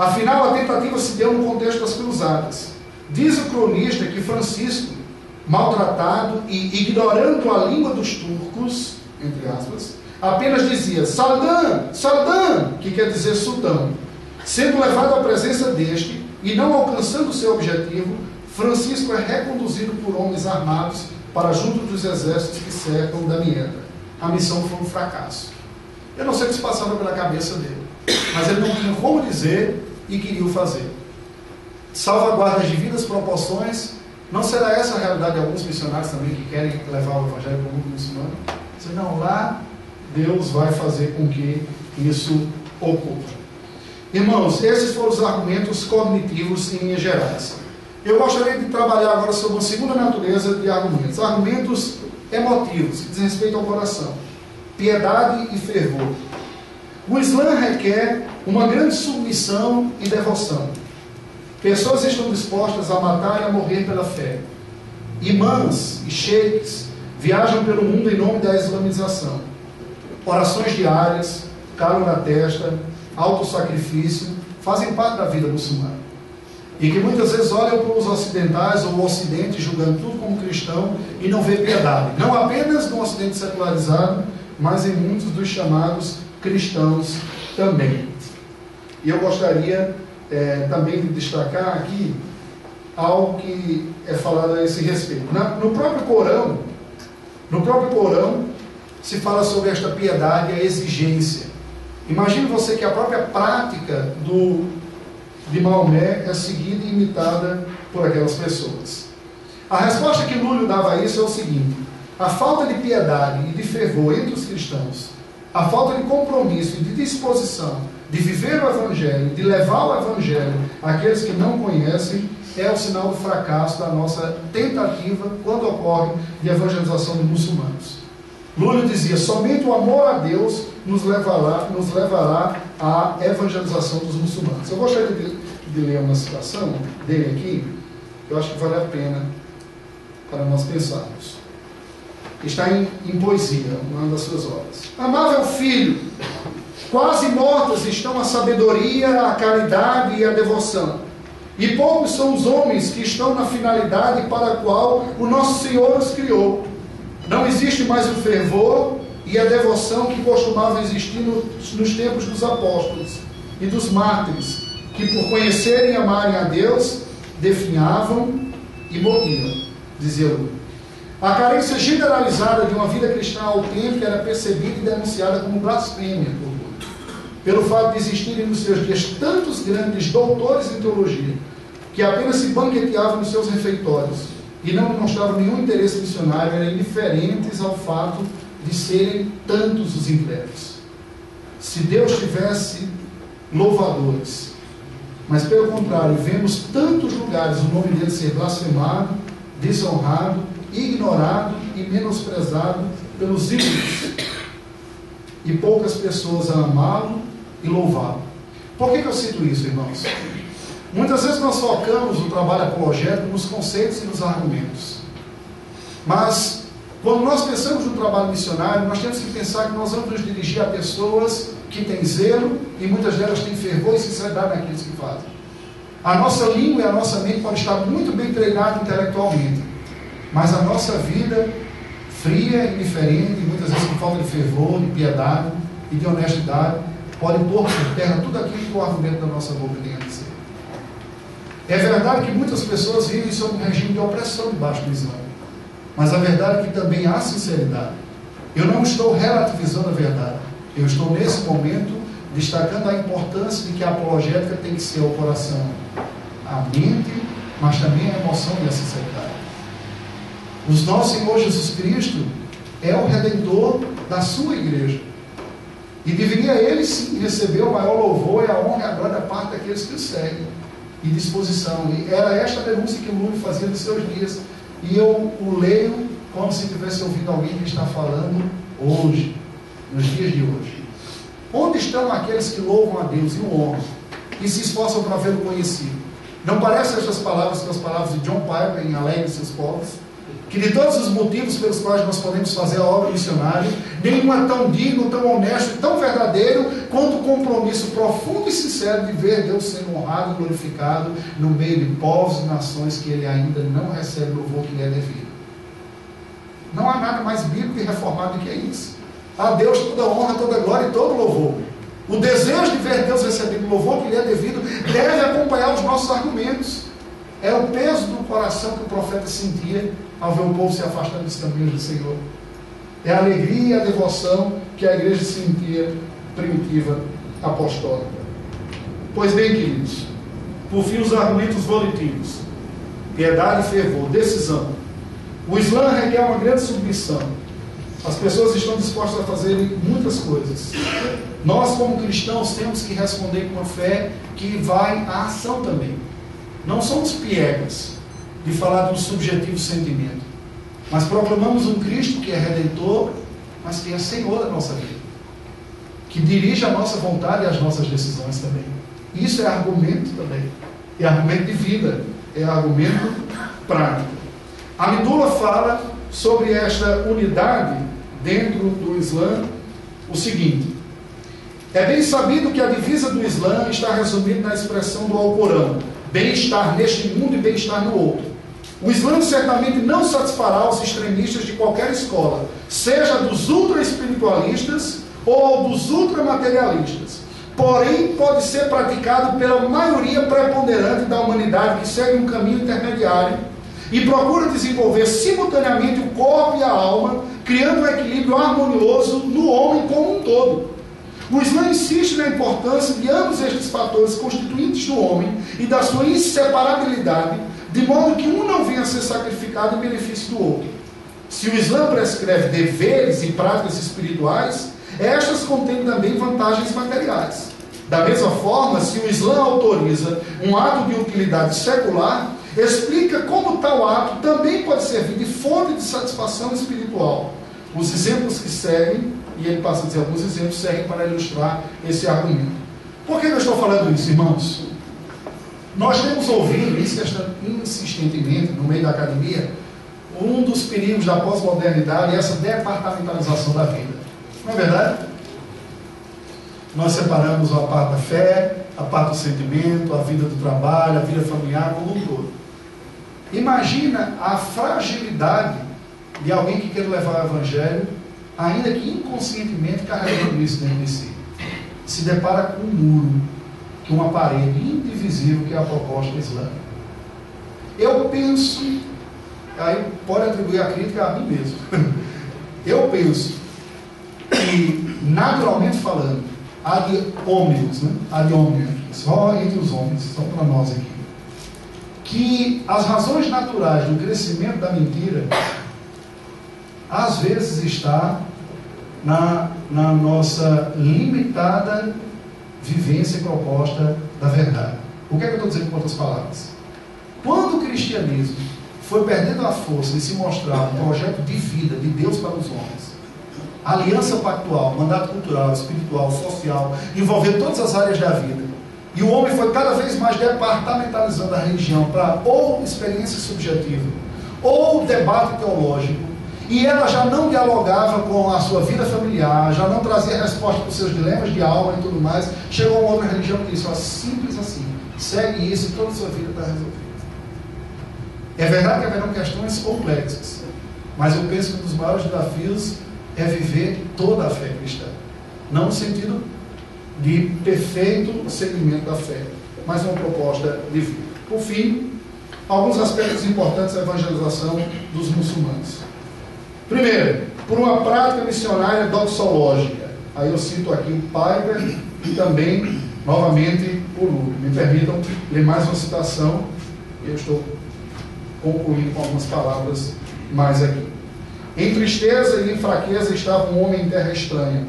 Afinal, a tentativa se deu no contexto das cruzadas. Diz o cronista que Francisco, maltratado e ignorando a língua dos turcos, entre aspas, apenas dizia Saldan, Saldan, que quer dizer sultão. Sendo levado à presença deste e não alcançando seu objetivo, Francisco é reconduzido por homens armados para junto dos exércitos que cercam Damieta. A missão foi um fracasso. Eu não sei o que se passava pela cabeça dele, mas ele não tinha como dizer e queria o fazer. Salvaguardas de vidas, proporções, não será essa a realidade de alguns missionários também que querem levar o evangelho para o mundo muçulmano? Você não, lá Deus vai fazer com que isso ocorra. Irmãos, esses foram os argumentos cognitivos em linhas gerais. Eu gostaria de trabalhar agora sobre uma segunda natureza de argumentos. Argumentos emotivos, que diz respeito ao coração. Piedade e fervor. O Islã requer uma grande submissão e devoção. Pessoas estão dispostas a matar e a morrer pela fé. Imãs e sheiks viajam pelo mundo em nome da islamização. Orações diárias, calo na testa, autossacrifício, fazem parte da vida muçulmana. E que muitas vezes olham para os ocidentais ou o ocidente julgando tudo como cristão e não vê piedade. Não apenas no ocidente secularizado, mas em muitos dos chamados cristãos também. E eu gostaria é, também de destacar aqui algo que é falado a esse respeito. Na, no próprio Corão, no próprio Corão, se fala sobre esta piedade e a exigência. Imagine você que a própria prática do, de Maomé é seguida e imitada por aquelas pessoas. A resposta que Lúlio dava a isso é o seguinte: a falta de piedade e de fervor entre os cristãos, a falta de compromisso e de disposição de viver o Evangelho, de levar o Evangelho àqueles que não conhecem, é o sinal do fracasso da nossa tentativa quando ocorre de evangelização de muçulmanos. Lúlio dizia: somente o amor a Deus nos levará, nos levará à evangelização dos muçulmanos. Eu gostaria de, de ler uma citação dele aqui, eu acho que vale a pena para nós pensarmos. Está em, em poesia, uma das suas obras. Amável filho, quase mortas estão a sabedoria, a caridade e a devoção. E poucos são os homens que estão na finalidade para a qual o nosso Senhor os criou. Não existe mais o fervor e a devoção que costumavam existir no, nos tempos dos apóstolos e dos mártires, que por conhecerem e amarem a Deus, definhavam e morriam, dizia Lula. A carência generalizada de uma vida cristã autêntica era percebida e denunciada como blasfêmia. Pelo fato de existirem nos seus dias tantos grandes doutores em teologia, que apenas se banqueteavam nos seus refeitórios e não demonstravam nenhum interesse missionário, eram indiferentes ao fato de serem tantos os incrédulos. Se Deus tivesse louvadores, mas pelo contrário, vemos tantos lugares o nome dele ser blasfemado, desonrado, ignorado e menosprezado pelos ídolos, e poucas pessoas a amá-lo e louvá-lo. Por que, que eu cito isso, irmãos? Muitas vezes nós focamos o trabalho apologético nos conceitos e nos argumentos. Mas, quando nós pensamos no trabalho missionário, nós temos que pensar que nós vamos nos dirigir a pessoas que têm zelo e muitas delas têm fervor e sinceridade naquilo que fazem. A nossa língua e a nossa mente podem estar muito bem treinadas intelectualmente, mas a nossa vida fria, indiferente, muitas vezes com falta de fervor, de piedade e de honestidade, pode pôr por terra tudo aquilo que o argumento da nossa boca tem a dizer. É verdade que muitas pessoas vivem sob um regime de opressão debaixo do Islã. Mas a verdade é que também há sinceridade. Eu não estou relativizando a verdade. Eu estou, nesse momento, destacando a importância de que a apologética tem que ser o coração, a mente, mas também a emoção e a sinceridade. O nosso Senhor Jesus Cristo é o redentor da sua igreja. E deveria ele sim receber o maior louvor e a honra e a glória da parte daqueles que o seguem e disposição. E era esta denúncia que o Lula fazia nos seus dias. E eu o leio como se tivesse ouvido alguém que está falando hoje, nos dias de hoje. Onde estão aqueles que louvam a Deus e o honram e se esforçam para vê-lo conhecido? Não parecem estas palavras com as palavras de John Piper em Alegre seus povos? Que de todos os motivos pelos quais nós podemos fazer a obra missionária, nenhum é tão digno, tão honesto, tão verdadeiro quanto o compromisso profundo e sincero de ver Deus sendo honrado e glorificado no meio de povos e nações que ele ainda não recebe o louvor que lhe é devido. Não há nada mais bíblico e reformado do que isso. A Deus toda honra, toda glória e todo louvor. O desejo de ver Deus recebendo o louvor que lhe é devido deve acompanhar os nossos argumentos. É o peso do coração que o profeta sentia ao ver o povo se afastando dos caminhos do Senhor. É a alegria e a devoção que a igreja sentia primitiva apostólica. Pois bem, queridos, por fim os argumentos volitivos, piedade fervor, decisão. O Islã requer uma grande submissão. As pessoas estão dispostas a fazerem muitas coisas. Nós, como cristãos, temos que responder com uma fé que vai à ação também. Não somos piegas de falar de um subjetivo sentimento, mas proclamamos um Cristo que é redentor, mas que é Senhor da nossa vida, que dirige a nossa vontade e as nossas decisões também. Isso é argumento também, é argumento de vida, é argumento prático. A Midula fala sobre esta unidade dentro do Islã o seguinte: é bem sabido que a divisa do Islã está resumida na expressão do Alcorão: bem-estar neste mundo e bem-estar no outro. O Islã certamente não satisfará os extremistas de qualquer escola, seja dos ultra-espiritualistas ou dos ultramaterialistas. Porém, pode ser praticado pela maioria preponderante da humanidade que segue um caminho intermediário e procura desenvolver simultaneamente o corpo e a alma, criando um equilíbrio harmonioso no homem como um todo. O Islã insiste na importância de ambos estes fatores constituintes do homem e da sua inseparabilidade, de modo que um não venha a ser sacrificado em benefício do outro. Se o Islã prescreve deveres e práticas espirituais, estas contêm também vantagens materiais. Da mesma forma, se o Islã autoriza um ato de utilidade secular, explica como tal ato também pode servir de fonte de satisfação espiritual. Os exemplos que seguem, e ele passa a dizer alguns exemplos, servem para ilustrar esse argumento. Por que eu estou falando isso, irmãos? Nós temos ouvido, insistentemente, no meio da academia, um dos perigos da pós-modernidade é essa departamentalização da vida. Não é verdade? Nós separamos a parte da fé, a parte do sentimento, a vida do trabalho, a vida familiar como um todo. Imagina a fragilidade de alguém que quer levar o evangelho, ainda que inconscientemente carregando isso dentro de si. Se depara com um muro, com uma parede indivisível que é a proposta islâmica. Eu penso, aí pode atribuir a crítica a mim mesmo. *laughs* Eu penso que, naturalmente falando, há de homens, né? há de homens, só entre os homens, só para nós aqui que as razões naturais do crescimento da mentira às vezes está na, na nossa limitada vivência e proposta da verdade. O que é que eu estou dizendo com outras palavras? Quando o cristianismo foi perdendo a força de se mostrar um projeto de vida de Deus para os homens, aliança pactual, mandato cultural, espiritual, social, envolvendo todas as áreas da vida, e o homem foi cada vez mais departamentalizando a religião para ou experiência subjetiva, ou debate teológico, e ela já não dialogava com a sua vida familiar, já não trazia resposta para os seus dilemas de alma e tudo mais. Chegou uma outra religião que disse: ó, simples assim, segue isso e toda a sua vida está resolvida. É verdade que haverão questões complexas, mas eu penso que um dos maiores desafios é viver toda a fé cristã. Não no sentido de perfeito seguimento da fé, mas uma proposta de vida. Por fim, alguns aspectos importantes da evangelização dos muçulmanos. Primeiro, por uma prática missionária doxológica. Aí eu cito aqui o Piper e também, novamente, o Luke. Me permitam ler mais uma citação, eu estou concluindo com algumas palavras mais aqui. Em tristeza e em fraqueza estava um homem em terra estranha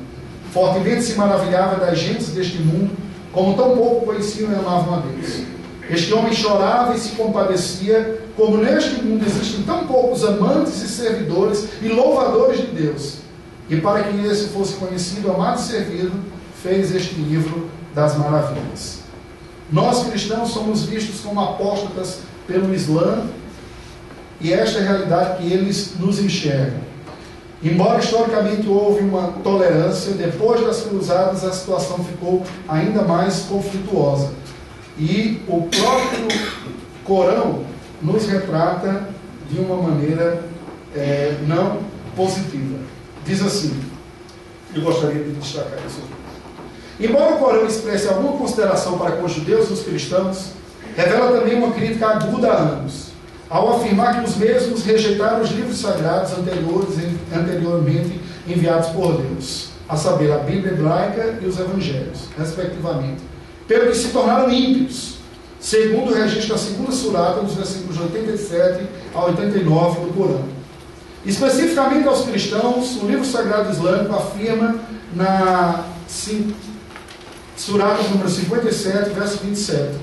Fortemente se maravilhava das gentes deste mundo, como tão pouco conheciam e amavam a Deus. Este homem chorava e se compadecia, como neste mundo existem tão poucos amantes e servidores e louvadores de Deus. E para que esse fosse conhecido, amado e servido, fez este livro das maravilhas. Nós cristãos somos vistos como apóstatas pelo Islã e esta é a realidade que eles nos enxergam. Embora historicamente houve uma tolerância, depois das cruzadas a situação ficou ainda mais conflituosa. E o próprio Corão nos retrata de uma maneira é, não positiva. Diz assim, eu gostaria de destacar isso. Embora o Corão expresse alguma consideração para com os judeus e os cristãos, revela também uma crítica aguda há anos ao afirmar que os mesmos rejeitaram os livros sagrados anteriores, anteriormente enviados por Deus, a saber, a Bíblia hebraica e os evangelhos, respectivamente, pelo que se tornaram ímpios, segundo o registro da segunda surata, nos versículos 87 a 89 do Corão. Especificamente aos cristãos, o livro sagrado islâmico afirma na surata número 57, verso 27,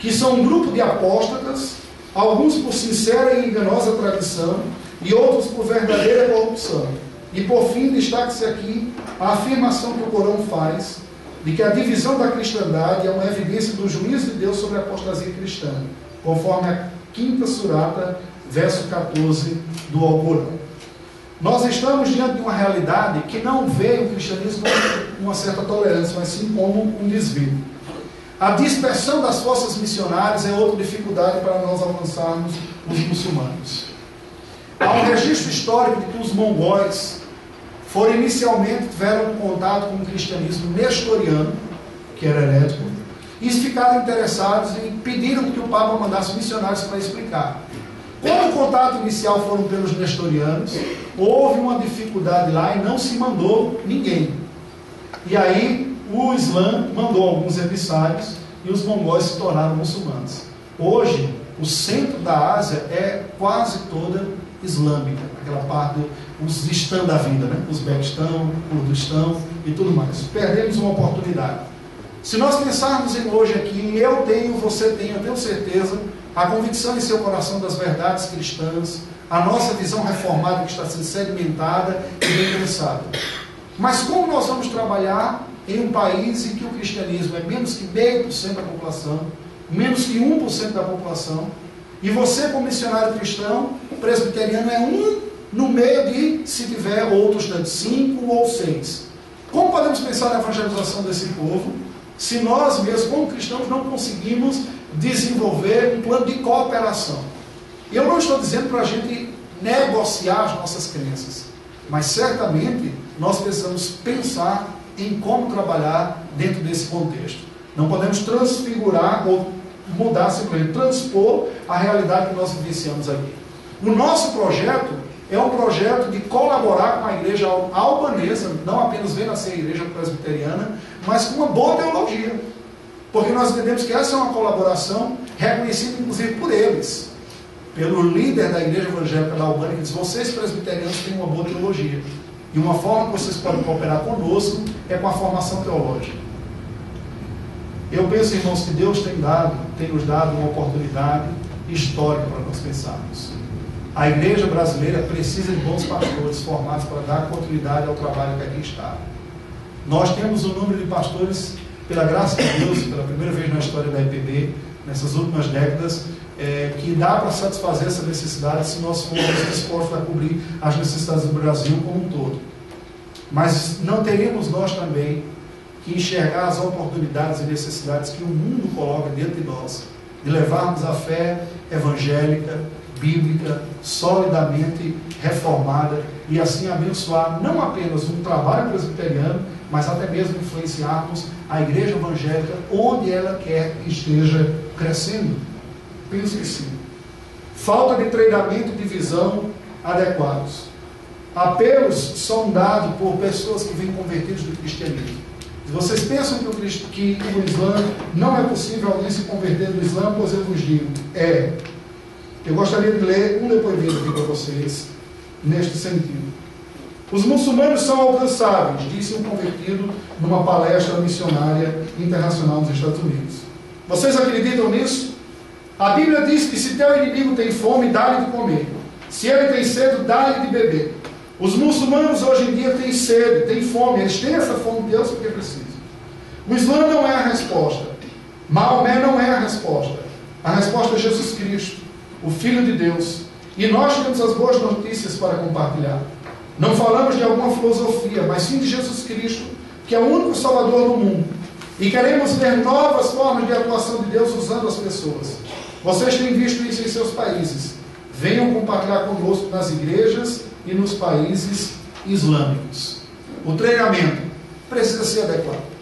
que são um grupo de apóstatas alguns por sincera e enganosa tradição, e outros por verdadeira corrupção. E por fim, destaque-se aqui a afirmação que o Corão faz de que a divisão da cristandade é uma evidência do juízo de Deus sobre a apostasia cristã, conforme a quinta surata, verso 14 do Alcorão. Nós estamos diante de uma realidade que não vê o cristianismo com uma certa tolerância, mas sim como um desvio. A dispersão das forças missionárias é outra dificuldade para nós alcançarmos os muçulmanos. Há um registro histórico de que os mongóis foram inicialmente tiveram contato com o cristianismo nestoriano, que era herético, e ficaram interessados e pediram que o Papa mandasse missionários para explicar. Quando o contato inicial foram pelos nestorianos, houve uma dificuldade lá e não se mandou ninguém. E aí o Islã mandou alguns emissários e os mongóis se tornaram muçulmanos. Hoje, o centro da Ásia é quase toda islâmica, aquela parte dos estão da vida, né? Uzbequistão, Kurdistão e tudo mais. Perdemos uma oportunidade. Se nós pensarmos em hoje aqui, eu tenho, você tem, eu tenho certeza, a convicção em seu coração das verdades cristãs, a nossa visão reformada que está sendo sedimentada e bem pensada. Mas como nós vamos trabalhar em um país em que o cristianismo é menos que meio por cento da população, menos que 1% da população, e você, como missionário cristão, presbiteriano, é um no meio de, se tiver outros tantos, cinco ou seis. Como podemos pensar na evangelização desse povo se nós mesmos, como cristãos, não conseguimos desenvolver um plano de cooperação? Eu não estou dizendo para a gente negociar as nossas crenças, mas certamente nós precisamos pensar em como trabalhar dentro desse contexto. Não podemos transfigurar ou mudar simplesmente, transpor a realidade que nós vivenciamos aqui. O nosso projeto é um projeto de colaborar com a igreja albanesa, não apenas ver nascer a igreja presbiteriana, mas com uma boa teologia. Porque nós entendemos que essa é uma colaboração reconhecida inclusive por eles, pelo líder da igreja evangélica da Albânia, que diz: vocês presbiterianos têm uma boa teologia. E uma forma que vocês podem cooperar conosco é com a formação teológica. Eu penso, irmãos, que Deus tem dado, tem nos dado uma oportunidade histórica para nós pensarmos. A igreja brasileira precisa de bons pastores formados para dar continuidade ao trabalho que aqui está. Nós temos um número de pastores, pela graça de Deus, pela primeira vez na história da IPB, nessas últimas décadas, é, que dá para satisfazer essa necessidade se nós formos dispostos a cobrir as necessidades do Brasil como um todo. Mas não teríamos nós também que enxergar as oportunidades e necessidades que o mundo coloca dentro de nós, de levarmos a fé evangélica, bíblica, solidamente reformada e assim abençoar não apenas um trabalho presbiteriano, mas até mesmo influenciarmos a igreja evangélica onde ela quer que esteja crescendo. Penso que sim. Falta de treinamento e de visão adequados. Apelos são dados por pessoas que vêm convertidos do cristianismo. Vocês pensam que o, que o Islã não é possível alguém se converter do Islã, pois eu vos digo, é. Eu gostaria de ler um depoimento aqui para vocês, neste sentido. Os muçulmanos são alcançáveis, disse um convertido numa palestra missionária internacional nos Estados Unidos. Vocês acreditam nisso? A Bíblia diz que se teu inimigo tem fome, dá-lhe de comer. Se ele tem sede, dá-lhe de beber. Os muçulmanos hoje em dia têm sede, têm fome, eles têm essa fome de Deus porque precisam. O Islã não é a resposta. Maomé não é a resposta. A resposta é Jesus Cristo, o Filho de Deus, E nós temos as boas notícias para compartilhar. Não falamos de alguma filosofia, mas sim de Jesus Cristo, que é o único Salvador do mundo. E queremos ver novas formas de atuação de Deus usando as pessoas. Vocês têm visto isso em seus países. Venham compartilhar conosco nas igrejas e nos países islâmicos. O treinamento precisa ser adequado.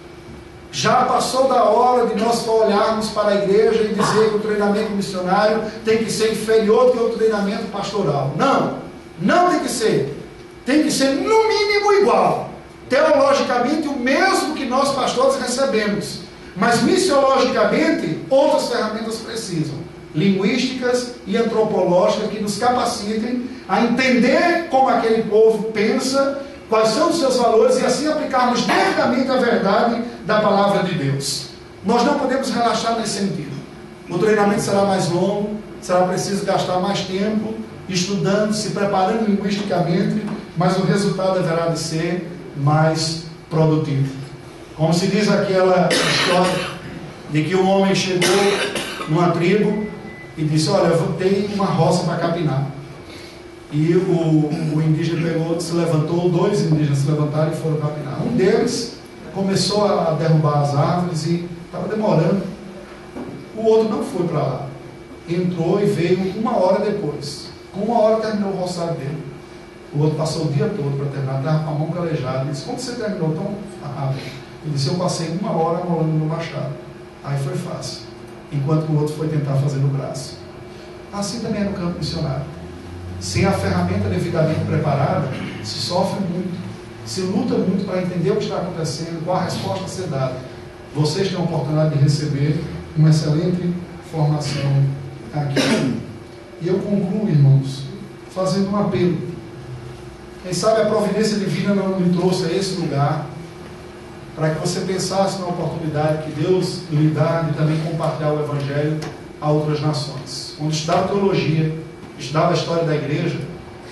Já passou da hora de nós olharmos para a igreja e dizer que o treinamento missionário tem que ser inferior do que o treinamento pastoral. Não, não tem que ser. Tem que ser no mínimo igual. Teologicamente o mesmo que nós pastores recebemos. Mas missiologicamente outras ferramentas precisam. Linguísticas e antropológicas que nos capacitem a entender como aquele povo pensa quais são os seus valores e assim aplicarmos devidamente a verdade da palavra de Deus. Nós não podemos relaxar nesse sentido. O treinamento será mais longo, será preciso gastar mais tempo estudando, se preparando linguisticamente, mas o resultado deverá de ser mais produtivo. Como se diz aquela história de que um homem chegou numa tribo e disse: Olha, eu tenho uma roça para capinar. E o, o indígena pegou, se levantou, dois indígenas se levantaram e foram capinar. Um deles começou a derrubar as árvores e estava demorando. O outro não foi para lá. Entrou e veio uma hora depois. Com uma hora terminou o roçado dele. O outro passou o dia todo para terminar, estava com a mão calejada. Ele disse, como você terminou tão rápido? Ele disse, eu passei uma hora rolando no machado. Aí foi fácil. Enquanto o outro foi tentar fazer no braço. Assim também é no campo missionário. Sem a ferramenta devidamente preparada, se sofre muito, se luta muito para entender o que está acontecendo, qual a resposta a ser dada. Vocês têm a oportunidade de receber uma excelente formação aqui. E eu concluo, irmãos, fazendo um apelo. Quem sabe a providência divina não me trouxe a esse lugar para que você pensasse na oportunidade que Deus lhe dá de também compartilhar o Evangelho a outras nações. Quando estudava teologia, estudava a história da igreja,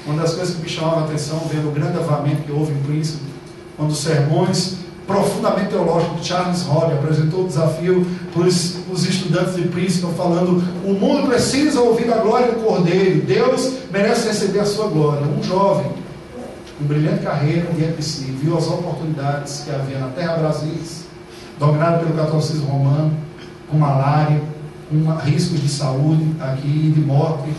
uma das coisas que me chamava a atenção, vendo o grande avamento que houve em Príncipe, quando os sermões profundamente teológicos de Charles Holly apresentou o desafio para os, os estudantes de Príncipe, falando: o mundo precisa ouvir a glória do Cordeiro, Deus merece receber a sua glória. Um jovem, com brilhante carreira de si, viu as oportunidades que havia na terra Brasis, dominada pelo catolicismo romano, com malária, com riscos de saúde aqui e de morte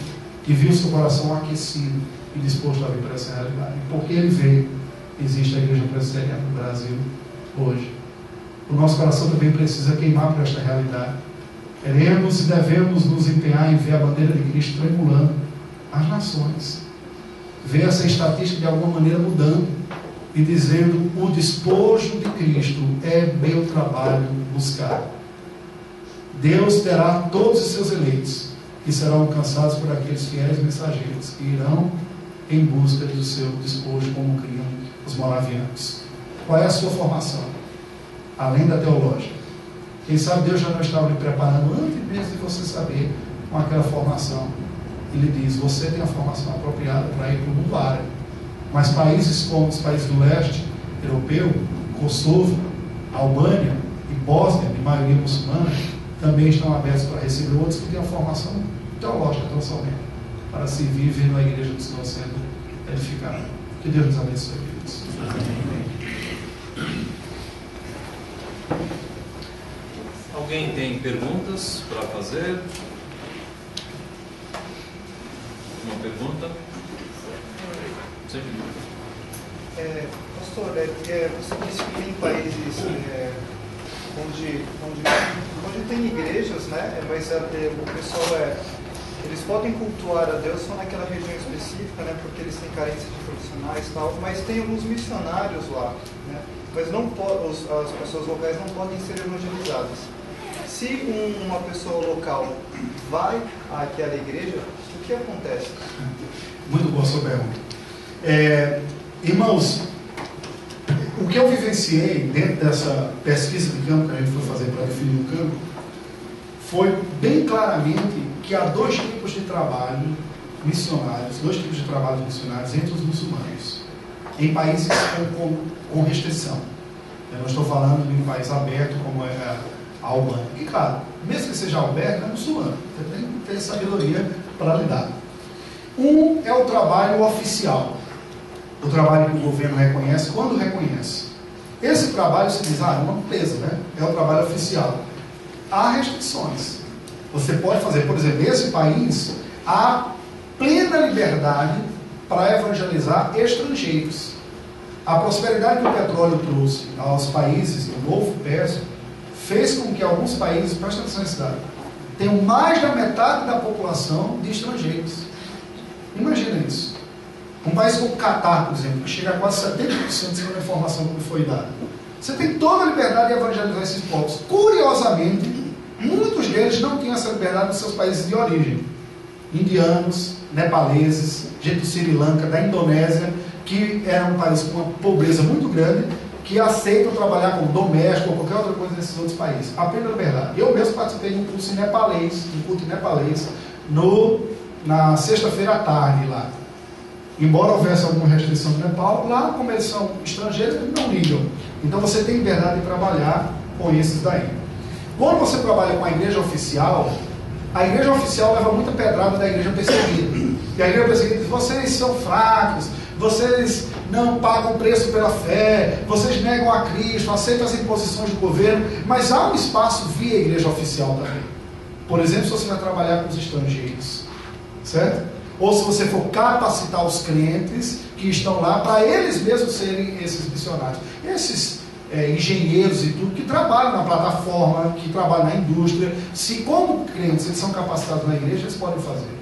que viu seu coração aquecido e disposto a vir para essa realidade. Porque ele veio, existe a igreja presbiteriana no Brasil hoje. O nosso coração também precisa queimar para esta realidade. Queremos e devemos nos empenhar em ver a bandeira de Cristo tremulando as nações. Ver essa estatística de alguma maneira mudando e dizendo o despojo de Cristo é meu trabalho buscar. Deus terá todos os seus eleitos que serão alcançados por aqueles fiéis mensageiros que irão em busca do seu despojo, como criam os moravianos. Qual é a sua formação? Além da teológica. Quem sabe Deus já não estava lhe preparando antes mesmo de você saber com aquela formação. Ele diz: você tem a formação apropriada para ir para o mundo árabe. Mas países como os países do leste europeu, Kosovo, Albânia e Bósnia, de maioria muçulmana, também estão abertos para receber outros que têm a formação teológica tão somente, para se viver na igreja do Senhor sendo edificada. Que Deus nos abençoe, queridos. Alguém tem perguntas para fazer? Uma pergunta? Sim. É, pastor, é, é, você disse que tem países é, onde, onde, onde tem igrejas, né? Mas a, o pessoal é. Eles podem cultuar a Deus só naquela região específica, né? Porque eles têm carência de profissionais e tal. Mas tem alguns missionários lá, né? Mas não os, as pessoas locais não podem ser evangelizadas. Se um, uma pessoa local vai àquela igreja, o que acontece? Muito boa sua pergunta. É, irmãos, o que eu vivenciei dentro dessa pesquisa de campo que a gente foi fazer para definir o campo, foi bem claramente que há dois tipos de trabalho missionários, dois tipos de trabalhos missionários entre os muçulmanos, em países com, com, com restrição. Eu não estou falando de um país aberto como é a Albânia. E claro, mesmo que seja aberto, é muçulmano. Você tem que ter sabedoria para lidar. Um é o trabalho oficial, o trabalho que o governo reconhece, quando reconhece. Esse trabalho se diz, ah, é uma empresa, né? É o trabalho oficial. Há restrições. Você pode fazer, por exemplo, nesse país, há plena liberdade para evangelizar estrangeiros. A prosperidade que o petróleo trouxe aos países do novo Pérsia fez com que alguns países, presta atenção nesse dado, tenham mais da metade da população de estrangeiros. Imagina isso. Um país como o Catar, por exemplo, que chega a quase 70% segundo informação que foi dada. Você tem toda a liberdade de evangelizar esses povos. Curiosamente, muitos deles não tinham essa liberdade nos seus países de origem. Indianos, nepaleses, gente do Sri Lanka, da Indonésia, que era um país com uma pobreza muito grande, que aceitam trabalhar como doméstico ou qualquer outra coisa nesses outros países. Apenas liberdade. Eu mesmo participei de um curso em nepalês, um culto em nepalês, no, na sexta-feira à tarde lá. Embora houvesse alguma restrição no Nepal, lá, como eles são estrangeiros, eles não ligam. Então você tem liberdade de trabalhar com esses daí. Quando você trabalha com a igreja oficial, a igreja oficial leva muita pedrada da igreja perseguida. E a igreja perseguida diz: vocês são fracos, vocês não pagam preço pela fé, vocês negam a Cristo, aceitam as imposições do governo, mas há um espaço via igreja oficial também. Por exemplo, se você vai trabalhar com os estrangeiros, certo? Ou se você for capacitar os crentes que estão lá para eles mesmos serem esses missionários. Esses é, engenheiros e tudo que trabalham na plataforma, que trabalham na indústria, se como crentes eles são capacitados na igreja, eles podem fazer.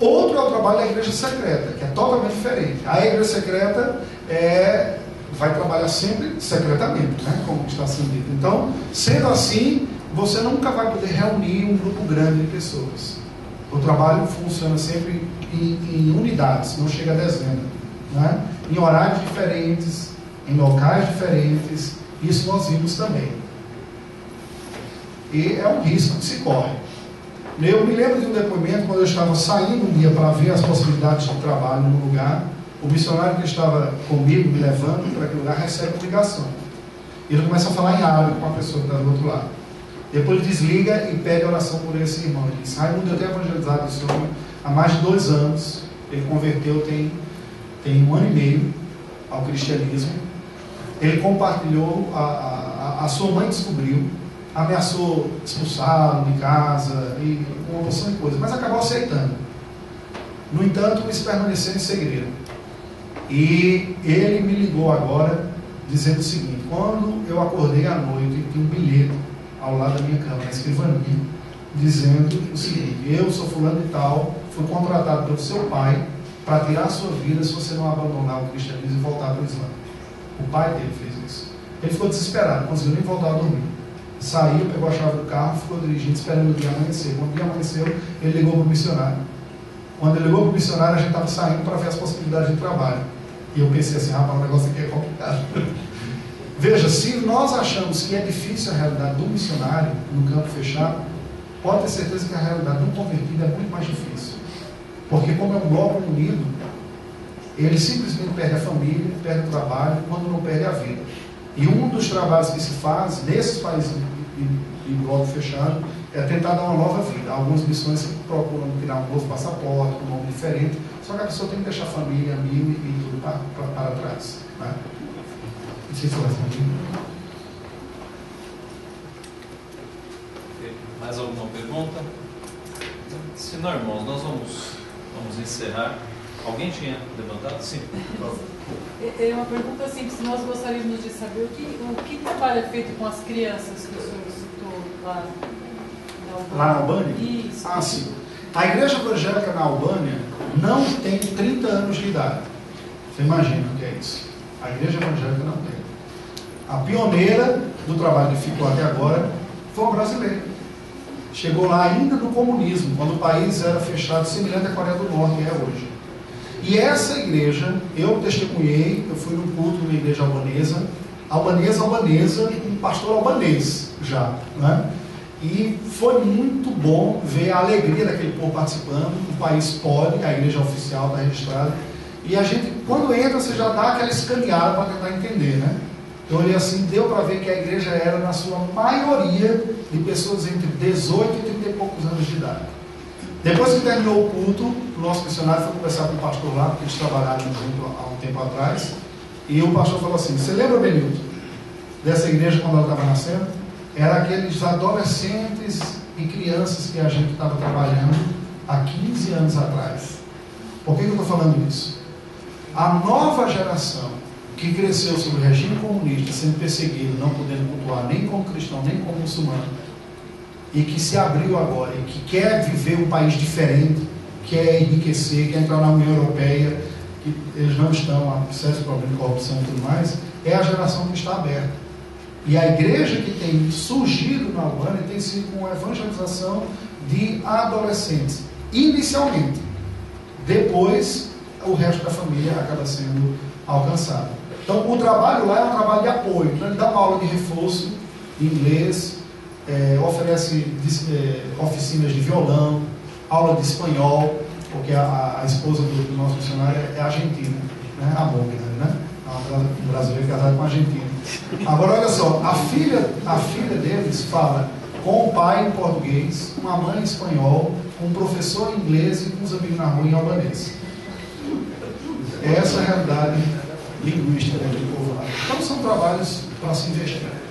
Outro é o trabalho da igreja secreta, que é totalmente diferente. A igreja secreta é, vai trabalhar sempre secretamente, né, como está sendo dito. Então, sendo assim, você nunca vai poder reunir um grupo grande de pessoas. O trabalho funciona sempre em, em unidades, não chega a dezena. Né? Em horários diferentes, em locais diferentes, isso nós vimos também. E é um risco que se corre. Eu me lembro de um depoimento quando eu estava saindo um dia para ver as possibilidades de trabalho no lugar. O missionário que estava comigo, me levando para aquele lugar, recebe uma ligação. Ele começa a falar em árabe com a pessoa que está do outro lado. Depois desliga e pede oração por esse irmão. Ele diz: Raimundo, eu tenho evangelizado esse homem há mais de dois anos. Ele converteu tem, tem um ano e meio ao cristianismo. Ele compartilhou, a, a, a sua mãe descobriu ameaçou expulsá-lo de casa e uma porção de coisas, mas acabou aceitando. No entanto, eles permaneceram em segredo. E ele me ligou agora dizendo o seguinte: quando eu acordei à noite, tinha um bilhete ao lado da minha cama, na escrivaninha, dizendo o seguinte: eu sou fulano de tal, fui contratado pelo seu pai para tirar a sua vida se você não abandonar o cristianismo e voltar para o Islã. O pai dele fez isso. Ele ficou desesperado, não conseguiu nem voltar a dormir. Saiu, pegou a chave do carro, ficou dirigindo, esperando o dia amanhecer. Quando o dia amanheceu, ele ligou para o missionário. Quando ele ligou para o missionário, a gente estava saindo para ver as possibilidades de trabalho. E eu pensei assim, rapaz, o negócio aqui é complicado. *laughs* Veja, se nós achamos que é difícil a realidade do missionário no campo fechado, pode ter certeza que a realidade do convertido é muito mais difícil. Porque como é um bloco unido, ele simplesmente perde a família, perde o trabalho, quando não perde a vida. E um dos trabalhos que se faz nesses países de, de bloco fechado é tentar dar uma nova vida. Algumas missões procuram criar um novo passaporte, um nome diferente, só que a pessoa tem que deixar a família, amigo e tudo para, para, para trás. Né? Não sei se vai Mais alguma pergunta? Se não, irmãos, nós vamos, vamos encerrar. Alguém tinha levantado? Sim, por favor. É, é uma pergunta simples. Nós gostaríamos de saber o que, o que trabalho é feito com as crianças que o senhor citou lá na Albânia. Lá na Albânia? Isso. Ah, sim. A igreja evangélica na Albânia não tem 30 anos de idade. Você imagina o que é isso? A igreja evangélica não tem. A pioneira do trabalho que ficou até agora foi uma brasileira. Chegou lá ainda no comunismo, quando o país era fechado, semelhante à Coreia do Norte, que é hoje. E essa igreja, eu testemunhei, eu fui no culto uma igreja albanesa, albanesa, albanesa, um pastor albanês já, né? E foi muito bom ver a alegria daquele povo participando. O país pode, a igreja oficial está registrada. E a gente, quando entra, você já dá aquela escaneada para tentar entender, né? Eu olhei assim, deu para ver que a igreja era, na sua maioria, de pessoas entre 18 e 30 e poucos anos de idade. Depois que terminou o culto, o nosso missionário foi conversar com o pastor lá, porque eles trabalharam junto há um tempo atrás. E o pastor falou assim: Você lembra, Benilton, dessa igreja quando ela estava nascendo? Era aqueles adolescentes e crianças que a gente estava trabalhando há 15 anos atrás. Por que, que eu estou falando isso? A nova geração que cresceu sob o regime comunista, sendo perseguido, não podendo cultuar nem como cristão, nem como muçulmano, e que se abriu agora e que quer viver um país diferente, quer enriquecer, quer entrar na União Europeia, que eles não estão, há sérios problemas de corrupção e tudo mais, é a geração que está aberta. E a igreja que tem surgido na Albânia tem sido com evangelização de adolescentes, inicialmente. Depois, o resto da família acaba sendo alcançado. Então, o trabalho lá é um trabalho de apoio. Então, ele dá uma aula de reforço de inglês, é, oferece é, oficinas de violão, aula de espanhol, porque a, a esposa do, do, nosso missionário é argentina, né? a Mogna, né? Um brasileiro casado com argentino. Agora, olha só, a filha, a filha deles fala com o pai em português, com a mãe em espanhol, com um professor em inglês e com os amigos na rua em albanês. Essa é a realidade linguística do povo lá. Então, são trabalhos para se investir.